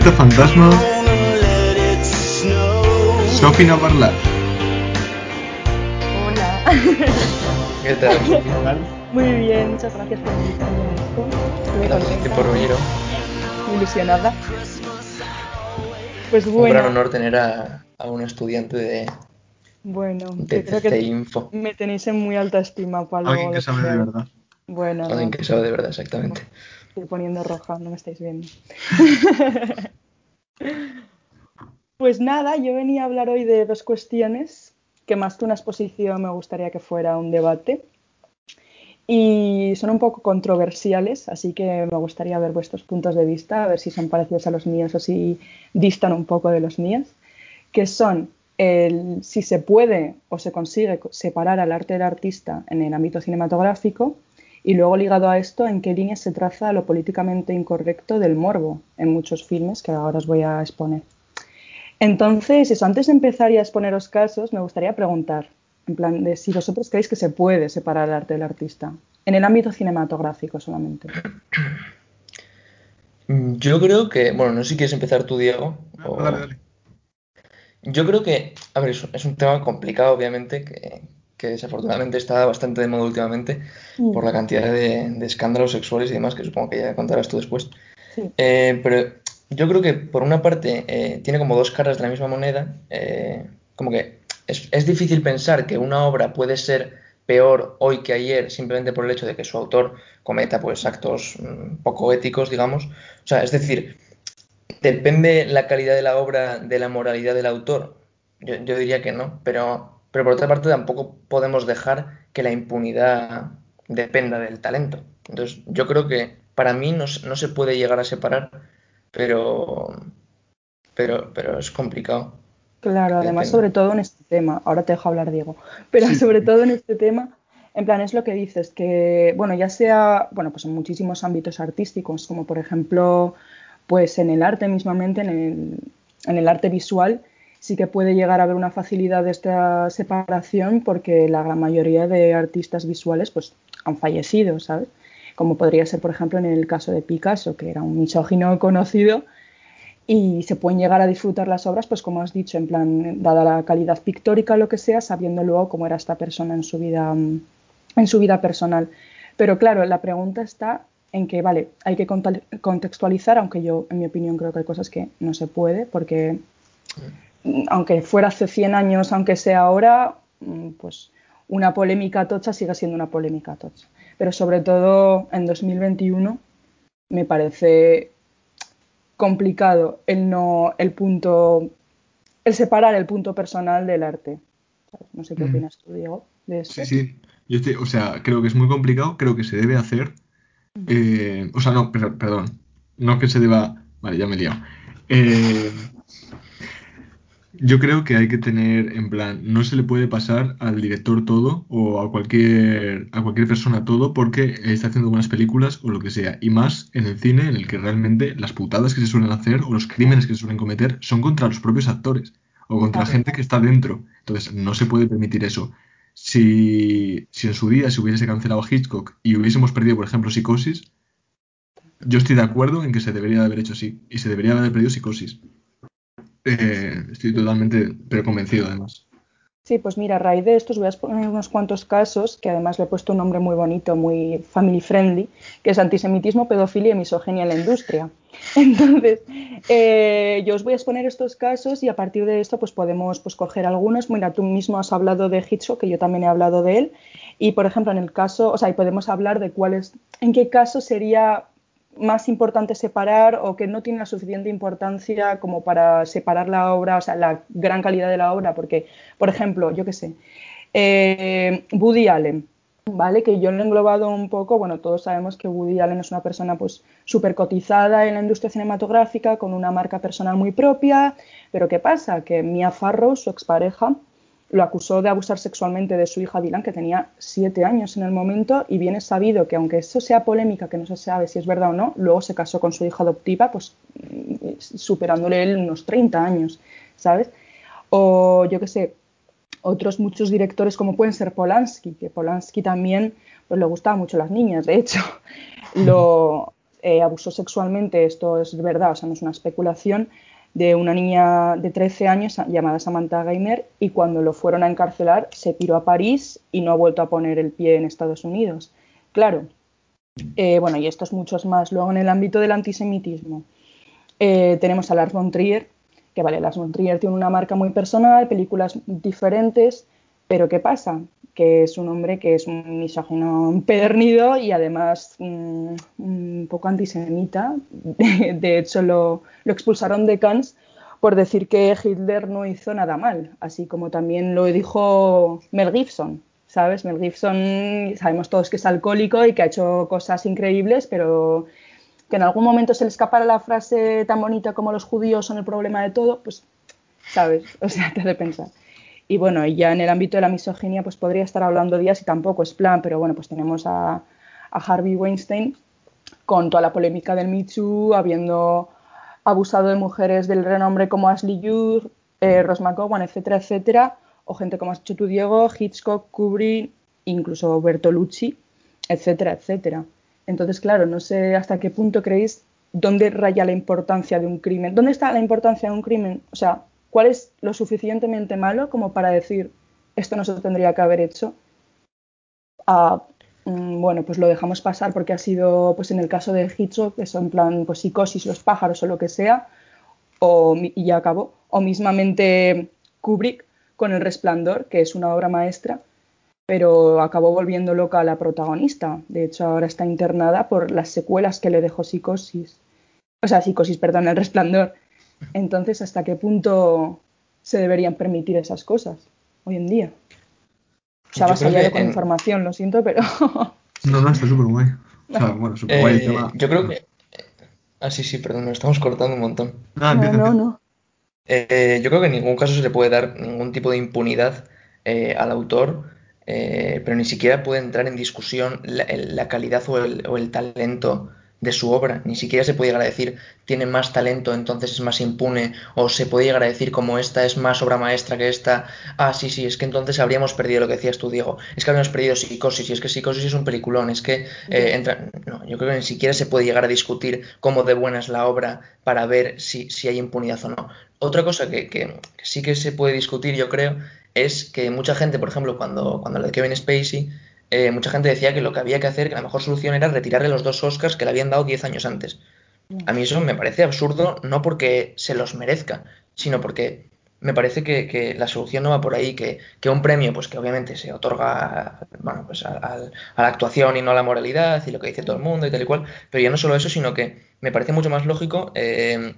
Planeta Fantasma, Sofi Navarla. Hola. [LAUGHS] ¿Qué tal? Muy bien, muchas gracias por invitarme a esto. Estoy contenta. por venir. Ilusionada. Pues bueno. Un gran honor tener a, a un estudiante de. Bueno, de creo que Info. me tenéis en muy alta estima, Pablo. Alguien que sabe de verdad. Bueno. Alguien no. que sabe de verdad, exactamente. Estoy poniendo roja, no me estáis viendo. [LAUGHS] pues nada, yo venía a hablar hoy de dos cuestiones que más que una exposición me gustaría que fuera un debate. Y son un poco controversiales, así que me gustaría ver vuestros puntos de vista, a ver si son parecidos a los míos o si distan un poco de los míos, que son el, si se puede o se consigue separar al arte del artista en el ámbito cinematográfico y luego ligado a esto, en qué línea se traza lo políticamente incorrecto del morbo en muchos filmes que ahora os voy a exponer. Entonces, eso, antes de empezar y a exponeros casos, me gustaría preguntar, en plan, de si vosotros creéis que se puede separar el arte del artista, en el ámbito cinematográfico solamente. Yo creo que, bueno, no sé si quieres empezar tú, Diego. O... dale, dale. Yo creo que, a ver, es un tema complicado, obviamente, que, que desafortunadamente está bastante de moda últimamente mm. por la cantidad de, de, escándalos sexuales y demás, que supongo que ya contarás tú después. Sí. Eh, pero yo creo que por una parte eh, tiene como dos caras de la misma moneda, eh, como que es, es, difícil pensar que una obra puede ser peor hoy que ayer simplemente por el hecho de que su autor cometa pues actos mmm, poco éticos, digamos. O sea, es decir, depende la calidad de la obra de la moralidad del autor. Yo, yo diría que no, pero pero por otra parte tampoco podemos dejar que la impunidad dependa del talento. Entonces, yo creo que para mí no, no se puede llegar a separar, pero, pero, pero es complicado. Claro, además, Depende. sobre todo en este tema, ahora te dejo hablar, Diego, pero Sí. sobre todo en este tema, en plan, es lo que dices, que, bueno, ya sea, bueno, pues en muchísimos ámbitos artísticos, como por ejemplo, pues en el arte mismamente, en el, en el arte visual, sí que puede llegar a haber una facilidad de esta separación porque la gran mayoría de artistas visuales, pues, han fallecido, ¿sabes? Como podría ser, por ejemplo, en el caso de Picasso, que era un misógino conocido, y se pueden llegar a disfrutar las obras, pues como has dicho, en plan, dada la calidad pictórica lo que sea, sabiendo luego cómo era esta persona en su vida, en su vida personal. Pero claro, la pregunta está en que, vale, hay que contextualizar, aunque yo, en mi opinión, creo que hay cosas que no se puede, porque aunque fuera hace 100 años, aunque sea ahora, mm, pues una polémica tocha sigue siendo una polémica tocha. Pero sobre todo en 2021 me parece complicado el no el punto el separar el punto personal del arte no sé qué opinas tú Diego de esto Sí, sí. Yo estoy- o sea, creo que es muy complicado, creo que se debe hacer. eh, o sea, no, per- perdón. No que se deba. Vale, ya me he liado. Eh, yo creo que hay que tener, en plan, no se le puede pasar al director todo o a cualquier, a cualquier persona todo porque está haciendo buenas películas o lo que sea. Y más en el cine en el que realmente las putadas que se suelen hacer o los crímenes que se suelen cometer son contra los propios actores o contra Claro. gente que está dentro. Entonces, no se puede permitir eso. Si, si en su día se hubiese cancelado Hitchcock y hubiésemos perdido, por ejemplo, Psicosis, yo estoy de acuerdo en que se debería de haber hecho así. Y se debería haber perdido Psicosis. Eh, estoy totalmente pero convencido, además. sí pues mira a raíz de esto os voy a poner unos cuantos casos que además le he puesto un nombre muy bonito muy family friendly que es antisemitismo pedofilia y misoginia en la industria. [LAUGHS] Entonces eh, yo os voy a exponer estos casos y a partir de esto pues podemos pues coger algunos. Mira tú mismo has hablado de Hitchcock que yo también he hablado de él. Y por ejemplo en el caso o sea y podemos hablar de cuáles en qué caso sería más importante separar o que no tiene la suficiente importancia como para separar la obra, o sea, la gran calidad de la obra, porque, por ejemplo, yo qué sé, eh, Woody Allen, ¿vale? Que yo lo he englobado un poco, bueno, todos sabemos que Woody Allen es una persona pues súper cotizada en la industria cinematográfica, con una marca personal muy propia, pero ¿qué pasa? Que Mia Farrow, su expareja, lo acusó de abusar sexualmente de su hija Dylan, que tenía siete años en el momento, y bien es sabido que aunque eso sea polémica, que no se sabe si es verdad o no, luego se casó con su hija adoptiva, pues mm, superándole él unos 30 años, ¿sabes? O yo qué sé, otros muchos directores como pueden ser Polanski, que Polanski también pues, le gustaban mucho las niñas, de hecho, [LAUGHS] lo eh, abusó sexualmente, esto es verdad, o sea, no es una especulación, de una niña de 13 años llamada Samantha Gainer y cuando lo fueron a encarcelar se piró a París y no ha vuelto a poner el pie en Estados Unidos. Claro, eh, bueno, y estos muchos más. Luego en el ámbito del antisemitismo eh, tenemos a Lars von Trier, que vale, Lars von Trier tiene una marca muy personal, películas diferentes, pero ¿qué pasa? Que es un hombre que es un misógino empedernido y además mm, un poco antisemita. [LAUGHS] De, hecho, lo, lo, expulsaron de Cannes por decir que Hitler no hizo nada mal, así como también lo dijo Mel Gibson. ¿Sabes? Mel Gibson, sabemos todos que es alcohólico y que ha hecho cosas increíbles, pero que en algún momento se le escapara la frase tan bonita como los judíos son el problema de todo, pues, ¿sabes? [LAUGHS] O sea, te hace pensar. Y bueno, ya en el ámbito de la misoginia, pues podría estar hablando días y tampoco es plan, pero bueno, pues tenemos a, Harvey Weinstein con toda la polémica del Me Too, habiendo abusado de mujeres del renombre como Ashley Judd, eh, Ross McGowan, etcétera, etcétera, o gente como has tú, Diego, Hitchcock, Kubrick, incluso Bertolucci, etcétera, etcétera. Entonces, claro, no sé hasta qué punto creéis dónde raya la importancia de un crimen. ¿Dónde está la importancia de un crimen? O sea, ¿cuál es lo suficientemente malo como para decir esto no se tendría que haber hecho? Ah, mmm, bueno, pues lo dejamos pasar porque ha sido, pues en el caso de Hitchcock, eso en plan, pues psicosis, los pájaros o lo que sea, o, y ya acabó. O mismamente Kubrick con El Resplandor, que es una obra maestra, pero acabó volviendo loca a la protagonista. De hecho, ahora está internada por las secuelas que le dejó Psicosis. O sea, Psicosis, perdón, El Resplandor. Entonces, ¿hasta qué punto se deberían permitir esas cosas hoy en día? O sea, vas allá con en... información, lo siento, pero... [LAUGHS] no, no, está súper guay. O sea, bueno, súper guay eh, el tema. Yo creo que... Ah, sí, sí, perdón, nos estamos cortando un montón. Ah, no, no, no. Eh, yo creo que en ningún caso se le puede dar ningún tipo de impunidad eh, al autor, eh, pero ni siquiera puede entrar en discusión la, calidad o el, o el talento de su obra. Ni siquiera se puede llegar a decir tiene más talento, entonces es más impune, o se puede llegar a decir como esta es más obra maestra que esta. Ah, sí, sí, es que entonces habríamos perdido lo que decías tú, Diego. Es que habríamos perdido Psicosis, y es que Psicosis es un peliculón, es que eh, entra... No, yo creo que ni siquiera se puede llegar a discutir cómo de buena es la obra para ver si, si hay impunidad o no. Otra cosa que, que, que sí que se puede discutir, yo creo, es que mucha gente, por ejemplo, cuando, cuando lo de Kevin Spacey, eh, mucha gente decía que lo que había que hacer, que la mejor solución era retirarle los dos Oscars que le habían dado 10 años antes. A mí eso me parece absurdo, no porque se los merezca, sino porque me parece que, que la solución no va por ahí, que, que, un premio, pues que obviamente se otorga bueno, pues a, a, a, la actuación y no a la moralidad y lo que dice todo el mundo y tal y cual, pero ya no solo eso, sino que me parece mucho más lógico, eh,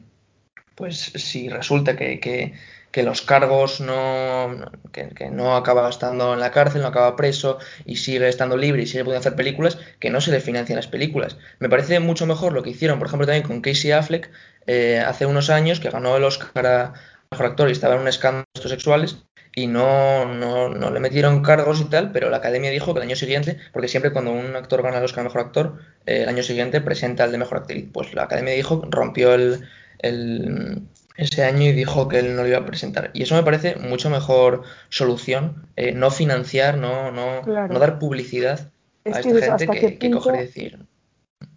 pues si resulta que, que que los cargos no que, que, no acaba estando en la cárcel, no acaba preso y sigue estando libre y sigue pudiendo hacer películas, que no se le financian las películas. Me parece mucho mejor lo que hicieron, por ejemplo, también con Casey Affleck eh, hace unos años, que ganó el Oscar a mejor actor y estaba en un escándalo de sexuales y no, no, no, le metieron cargos y tal, pero la academia dijo que el año siguiente, porque siempre cuando un actor gana el Oscar a mejor actor, eh, el año siguiente presenta el de mejor actriz. Pues la academia dijo, rompió el, el ese año y dijo que él no lo iba a presentar. Y eso me parece mucho mejor solución, eh, no financiar, no, no, Claro. no dar publicidad Es a que esta gente hasta que, qué que punto- coger y decir.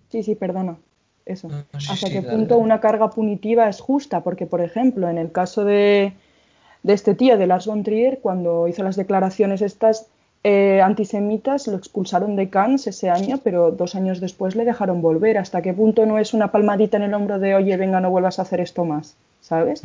Sí, sí, perdona. Eso. No, no, sí, ¿Hasta sí, qué dale, punto dale. una carga punitiva es justa? Porque, por ejemplo, en el caso de, de este tío, de Lars von Trier, cuando hizo las declaraciones estas eh, antisemitas, lo expulsaron de Cannes ese año, pero dos años después le dejaron volver. ¿Hasta qué punto no es una palmadita en el hombro de, oye, venga, no vuelvas a hacer esto más? ¿Sabes?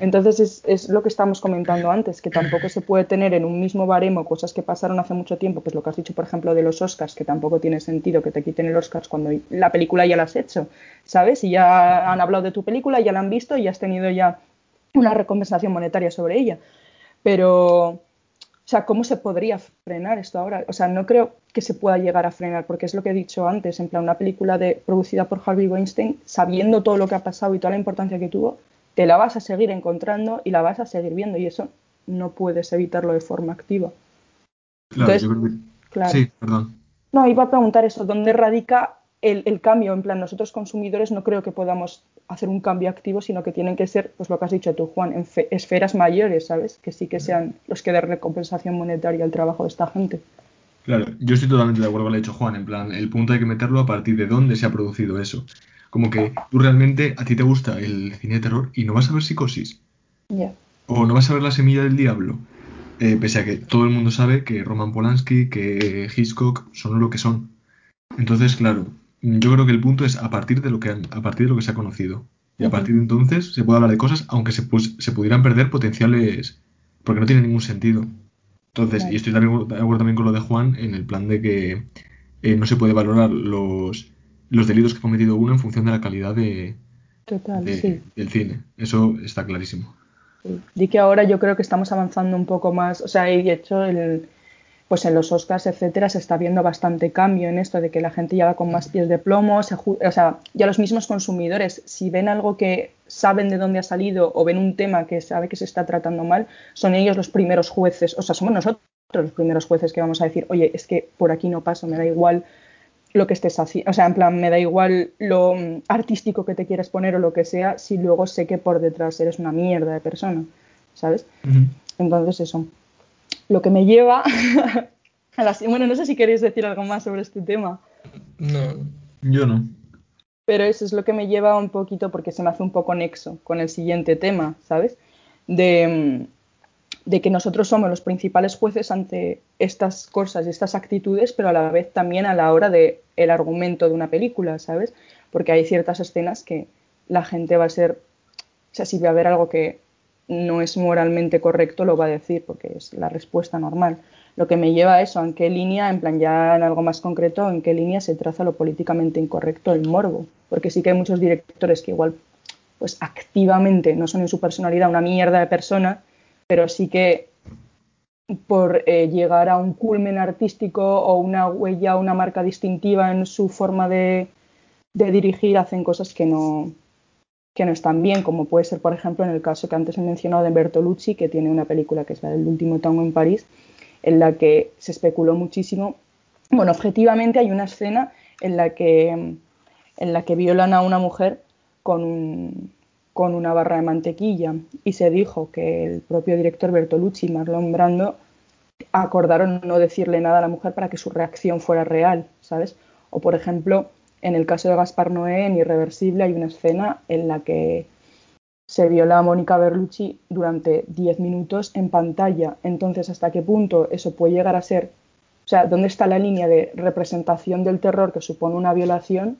Entonces es, es lo que estábamos comentando antes, que tampoco se puede tener en un mismo baremo cosas que pasaron hace mucho tiempo, pues lo que has dicho, por ejemplo, de los Oscars, que tampoco tiene sentido que te quiten el Oscars cuando la película ya la has hecho, ¿sabes? Y ya han hablado de tu película, ya la han visto y has tenido ya una recompensación monetaria sobre ella. Pero, sea, ¿cómo se podría frenar esto ahora? O sea, no creo que se pueda llegar a frenar, porque es lo que he dicho antes, en plan, una película de, producida por Harvey Weinstein, sabiendo todo lo que ha pasado y toda la importancia que tuvo, te la vas a seguir encontrando y la vas a seguir viendo y eso no puedes evitarlo de forma activa. Claro, Entonces, yo creo que... Claro. Sí, perdón. No, iba a preguntar eso, ¿dónde radica el, el, cambio? En plan, nosotros consumidores no creo que podamos hacer un cambio activo, sino que tienen que ser, pues lo que has dicho tú, Juan, en fe, esferas mayores, ¿sabes? Que sí que sean los que den recompensación monetaria al trabajo de esta gente. Claro, yo estoy totalmente de acuerdo con lo que ha dicho Juan, en plan, el punto hay que meterlo a partir de dónde se ha producido eso. Como que tú realmente, a ti te gusta el cine de terror y no vas a ver psicosis. Yeah. O no vas a ver la semilla del diablo. Eh, pese a que todo el mundo sabe que Roman Polanski, que Hitchcock son lo que son. Entonces, claro, yo creo que el punto es a partir de lo que, han- a partir de lo que se ha conocido. Y a partir de entonces se puede hablar de cosas, aunque se, pues, se pudieran perder potenciales, porque no tiene ningún sentido. Entonces, Claro. y estoy de acuerdo también con lo de Juan en el plan de que eh, no se puede valorar los, los delitos que ha cometido uno en función de la calidad de, Total, de- sí. del cine. Eso está clarísimo. Sí. Di que ahora yo creo que estamos avanzando un poco más, o sea, y de hecho el, pues en los Oscars, etcétera, se está viendo bastante cambio en esto de que la gente ya va con más pies de plomo, se o sea, ya los mismos consumidores, si ven algo que saben de dónde ha salido o ven un tema que sabe que se está tratando mal, son ellos los primeros jueces, o sea, somos nosotros los primeros jueces que vamos a decir, oye, es que por aquí no paso, me da igual lo que estés haciendo, o sea, en plan, me da igual lo mm, artístico que te quieras poner o lo que sea, si luego sé que por detrás eres una mierda de persona, ¿sabes? Entonces eso. Lo que me lleva [LAUGHS] a las... Bueno, no sé si queréis decir algo más sobre este tema, No, Yo no. pero eso es lo que me lleva un poquito porque se me hace un poco nexo con el siguiente tema, ¿sabes? De, de que nosotros somos los principales jueces ante estas cosas y estas actitudes, pero a la vez también a la hora de el argumento de una película, ¿sabes? Porque hay ciertas escenas que la gente va a ser, o sea, si va a haber algo que no es moralmente correcto, lo va a decir, porque es la respuesta normal. Lo que me lleva a eso, en qué línea, en plan ya en algo más concreto, en qué línea se traza lo políticamente incorrecto, el morbo. Porque sí que hay muchos directores que igual, pues activamente no son en su personalidad una mierda de persona, pero sí que por eh, llegar a un culmen artístico o una huella, una marca distintiva en su forma de, de dirigir, hacen cosas que no, que no están bien, como puede ser, por ejemplo, en el caso que antes he mencionado de Bertolucci, que tiene una película que es la del último tango en París, en la que se especuló muchísimo. Bueno, objetivamente hay una escena en la que, en la que violan a una mujer con, un, con una barra de mantequilla y se dijo que el propio director Bertolucci y Marlon Brando acordaron no decirle nada a la mujer para que su reacción fuera real, ¿sabes? O por ejemplo, en el caso de Gaspar Noé, en Irreversible, hay una escena en la que se viola a Mónica Berlucci durante 10 minutos en pantalla. Entonces, ¿hasta qué punto eso puede llegar a ser? O sea, ¿dónde está la línea de representación del terror que supone una violación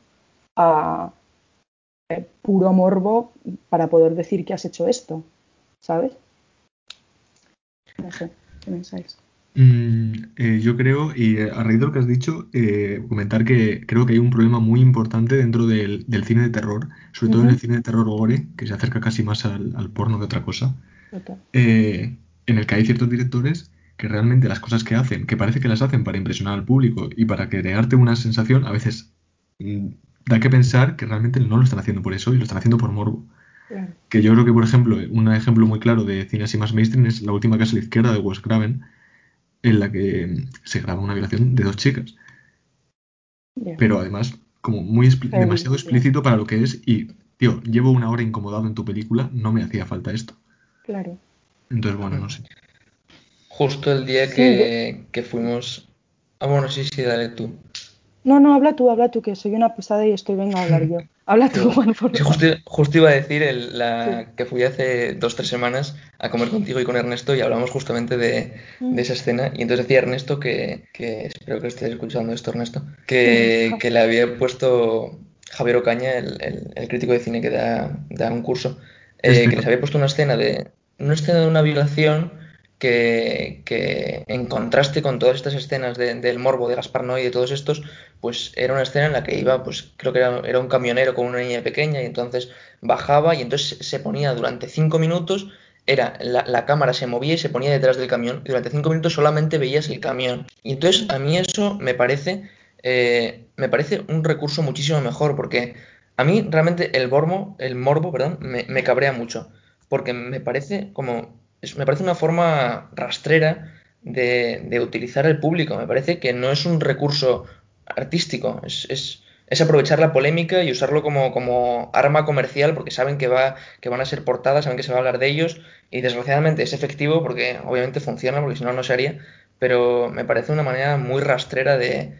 a eh, puro morbo para poder decir que has hecho esto? ¿Sabes? No sé, ¿qué pensáis? Mm, eh, yo creo, y eh, a raíz de lo que has dicho, eh, comentar que creo que hay un problema muy importante dentro del, del cine de terror, sobre todo en el cine de terror gore, que se acerca casi más al, al porno que otra cosa, Total. eh, en el que hay ciertos directores que realmente las cosas que hacen, que parece que las hacen para impresionar al público y para crearte una sensación, a veces mm, da que pensar que realmente no lo están haciendo por eso y lo están haciendo por morbo. Claro. Que yo creo que, por ejemplo, un ejemplo muy claro de cine así más mainstream es La última casa a la izquierda de Wes Craven, en la que se graba una violación de dos chicas. Pero además, como muy demasiado explícito para lo que es. Y, tío, llevo una hora incomodado en tu película, no me hacía falta esto. Claro. Entonces, bueno, no sé. Justo el día Sí, que, que fuimos. Ah, bueno, sí, sí, dale tú. No, no, habla tú, habla tú, que soy una pesada y estoy venga a hablar yo. [LAUGHS] Habla tú, Juan, por Sí, favor. justo, justo iba a decir el- la, Sí. que fui hace dos, tres semanas a comer contigo y con Ernesto y hablamos justamente de, Mm. de esa escena. Y entonces decía Ernesto que, que espero que estés escuchando esto, Ernesto, que, [LAUGHS] que le había puesto Javier Ocaña, el, el- el crítico de cine que da, da un curso, eh, que les había puesto una escena de una escena de una violación que, en contraste con todas estas escenas de- del morbo de Gaspar Noé y de todos estos, pues era una escena en la que iba, pues creo que era, un camionero con una niña pequeña y entonces bajaba y entonces se ponía durante cinco minutos, era la, cámara se movía y se ponía detrás del camión y durante cinco minutos solamente veías el camión. Y entonces a mí eso me parece, eh, me parece un recurso muchísimo mejor porque a mí realmente el morbo, el morbo, perdón, me cabrea mucho porque me parece como, me parece una forma rastrera de, utilizar el público. Me parece que no es un recurso artístico, es, aprovechar la polémica y usarlo como, arma comercial porque saben que, va, que van a ser portadas, saben que se va a hablar de ellos y desgraciadamente es efectivo porque obviamente funciona, porque si no, no se haría, pero me parece una manera muy rastrera de,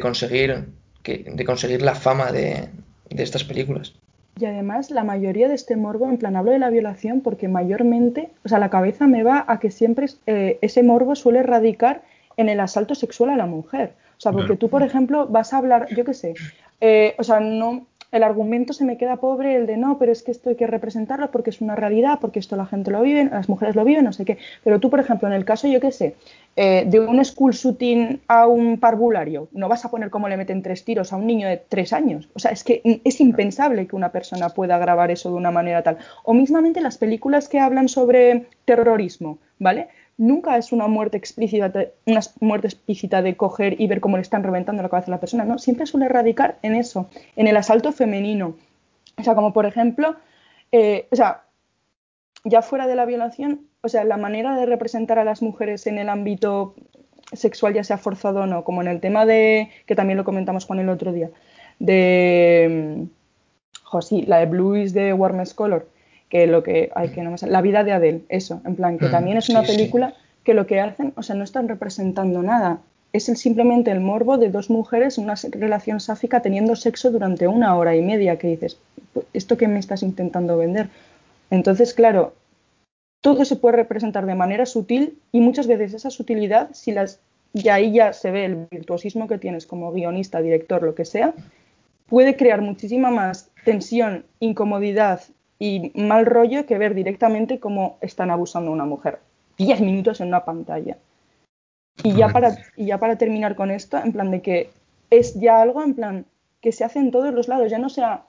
conseguir, que, de conseguir la fama de estas películas. Y además, la mayoría de este morbo, en plan, hablo de la violación porque mayormente, o sea, la cabeza me va a que siempre eh, ese morbo suele radicar en el asalto sexual a la mujer. O sea, porque tú, por ejemplo, vas a hablar, yo qué sé, eh, o sea, no, el argumento se me queda pobre, el de no, pero es que esto hay que representarlo porque es una realidad, porque esto la gente lo vive, las mujeres lo viven, no sé qué. Pero tú, por ejemplo, en el caso, yo qué sé, eh, de un school shooting a un parvulario, no vas a poner cómo le meten tres tiros a un niño de tres años. O sea, es que es impensable que una persona pueda grabar eso de una manera tal. O mismamente las películas que hablan sobre terrorismo, ¿vale? Nunca es una muerte explícita, una muerte explícita de coger y ver cómo le están reventando la cabeza a la persona, no, siempre suele radicar en eso, en el asalto femenino. O sea, como por ejemplo, eh, o sea, ya fuera de la violación, o sea, la manera de representar a las mujeres en el ámbito sexual, ya sea forzado o no, como en el tema de, que también lo comentamos Juan el otro día, de, mm, jo, sí, la de Blues de Warmes Color, que lo que, ay, que no me sale, la vida de Adele, eso, en plan, que Mm, también es una sí, sí. película que lo que hacen, o sea, no están representando nada, es el, simplemente el morbo de dos mujeres en una relación sáfica teniendo sexo durante una hora y media, que dices, ¿esto qué me estás intentando vender? Entonces, claro, todo se puede representar de manera sutil y muchas veces esa sutilidad, si las, y ahí ya se ve el virtuosismo que tienes como guionista, director, lo que sea, puede crear muchísima más tensión, incomodidad y mal rollo que ver directamente cómo están abusando a una mujer. 10 minutos en una pantalla. Y ya, para, y ya para terminar con esto, en plan de que es ya algo en plan que se hace en todos los lados, ya no sea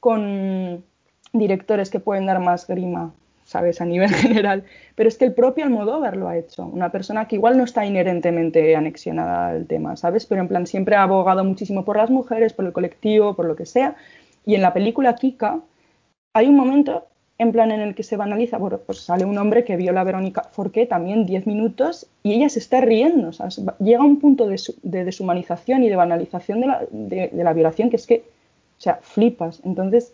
con directores que pueden dar más grima, ¿sabes? A nivel [LAUGHS] general. Pero es que el propio Almodóvar lo ha hecho. Una persona que igual no está inherentemente anexionada al tema, ¿sabes? Pero en plan siempre ha abogado muchísimo por las mujeres, por el colectivo, por lo que sea. Y en la película Kika hay un momento en plan en el que se banaliza, bueno, pues sale un hombre que viola a Verónica Forqué también 10 minutos y ella se está riendo, o sea, llega un punto de, de deshumanización y de banalización de la, violación que es que, o sea, flipas. Entonces,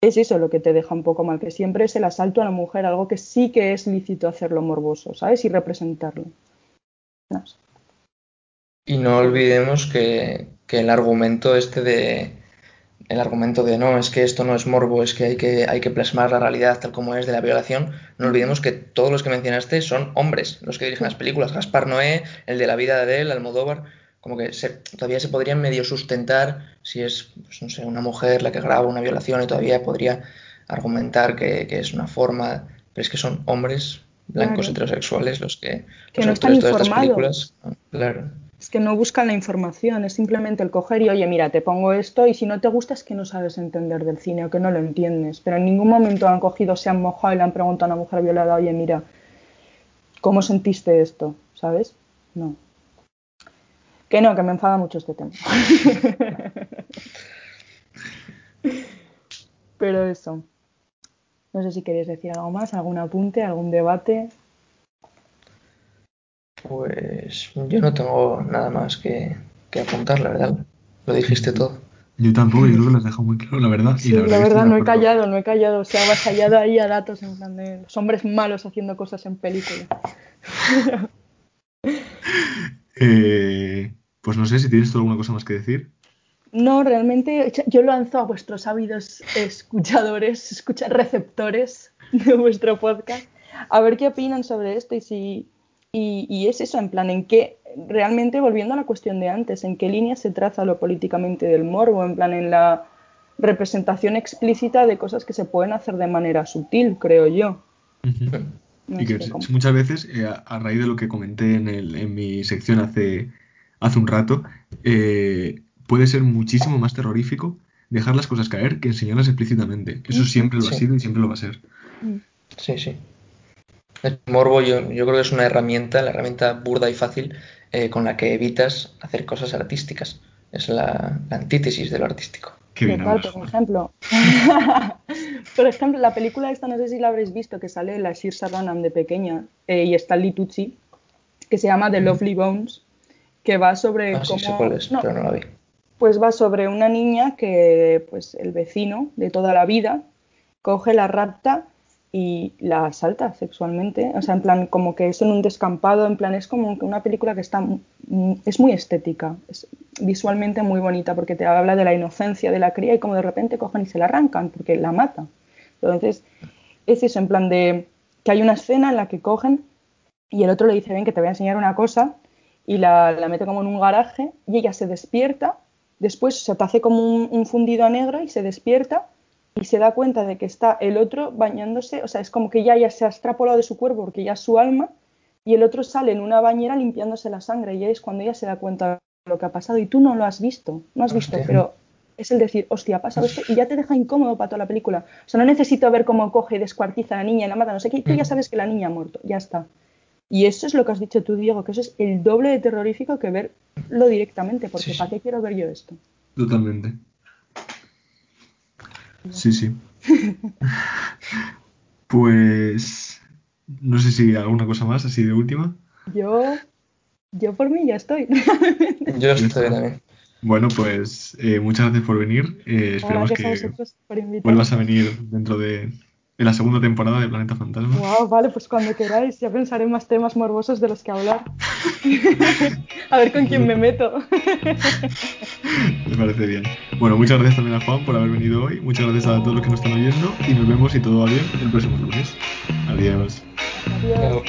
es eso lo que te deja un poco mal, que siempre es el asalto a la mujer, algo que sí que es lícito hacerlo morboso, ¿sabes? Y representarlo. Y no olvidemos que, que el argumento este de el argumento de no, es que esto no es morbo, es que hay que, hay que plasmar la realidad tal como es de la violación, no olvidemos que todos los que mencionaste son hombres, los que dirigen las películas, Gaspar Noé, el de la vida de Adele, Almodóvar, como que se, todavía se podrían medio sustentar si es, pues, no sé, una mujer la que graba una violación y todavía podría argumentar que, que es una forma, pero es que son hombres blancos Claro. heterosexuales los que, Que los no autores de todas estas películas, claro. Que no buscan la información, es simplemente el coger y, oye, mira, te pongo esto y si no te gusta es que no sabes entender del cine o que no lo entiendes. Pero en ningún momento han cogido, se han mojado y le han preguntado a una mujer violada, oye, mira, ¿cómo sentiste esto? ¿Sabes? No. Que no, que me enfada mucho este tema. [LAUGHS] Pero eso. No sé si queréis decir algo más, algún apunte, algún debate. Pues yo no tengo nada más que, que apuntar, la verdad. Lo dijiste todo. Yo tampoco, yo creo que lo has dejado muy claro, la verdad. Sí, y la la verdad, no he acuerdo. callado, no he callado. Se ha avasallado ahí a datos en plan de los hombres malos haciendo cosas en película. [LAUGHS] Eh, pues no sé si tienes tú alguna cosa más que decir. No, realmente yo lanzo a vuestros ávidos escuchadores, escucha, receptores de vuestro podcast, a ver qué opinan sobre esto y si y, y es eso, en plan, en qué, realmente volviendo a la cuestión de antes, en qué línea se traza lo políticamente del morbo, en plan, en la representación explícita de cosas que se pueden hacer de manera sutil, creo yo. No y que muchas veces, eh, a, a raíz de lo que comenté en, el, en mi sección hace, hace un rato, eh, puede ser muchísimo más terrorífico dejar las cosas caer que enseñarlas explícitamente. Eso siempre lo ha sido y siempre lo va a ser. Sí, sí. El morbo yo, yo creo que es una herramienta, la herramienta burda y fácil eh, con la que evitas hacer cosas artísticas. Es la, la antítesis de lo artístico. Qué bien por ejemplo. [LAUGHS] por ejemplo, la película esta, no sé si la habréis visto, que sale la Saoirse Ronan de pequeña eh, y Stanley Tucci, que se llama The Lovely Bones, que va sobre Ah, sí, cómo... sé cuál es, no, pero no la vi. pues va sobre una niña que, pues, el vecino de toda la vida coge, la rapta y la asalta sexualmente. O sea, en plan, como que es en un descampado, en plan, es como una película que está, mm, es muy estética, es visualmente muy bonita, porque te habla de la inocencia de la cría y como de repente cogen y se la arrancan, porque la mata. Entonces, es eso, en plan de que hay una escena en la que cogen y el otro le dice, ven, que te voy a enseñar una cosa, y la, la mete como en un garaje, y ella se despierta, después se te hace como un, un fundido a negro y se despierta y se da cuenta de que está el otro bañándose, o sea, es como que ya, ya se ha extrapolado de su cuerpo porque ya es su alma, y el otro sale en una bañera limpiándose la sangre, y ahí es cuando ella se da cuenta de lo que ha pasado, y tú no lo has visto, no has visto, pero es el decir, hostia, ha pasado esto, y ya te deja incómodo para toda la película. O sea, no necesito ver cómo coge y descuartiza a la niña y la mata, no sé qué, tú ya sabes que la niña ha muerto, ya está. Y eso es lo que has dicho tú, Diego, que eso es el doble de terrorífico que verlo directamente, porque Sí, sí. ¿para qué quiero ver yo esto? Totalmente. Sí, sí. [LAUGHS] Pues no sé si alguna cosa más así de última. Yo, yo por mí ya estoy. [LAUGHS] Yo estoy también. Bueno, pues eh, muchas gracias por venir. Eh, Gracias a que por vuelvas a venir dentro de, de la segunda temporada de Planeta Fantasma. Wow, vale, pues cuando queráis, ya pensaré en más temas morbosos de los que hablar. [LAUGHS] a ver con quién me meto. Me parece bien. Bueno, muchas gracias también a Juan por haber venido hoy. Muchas gracias a todos los que nos están oyendo. Y nos vemos, si todo va bien, el próximo lunes. Adiós. Adiós.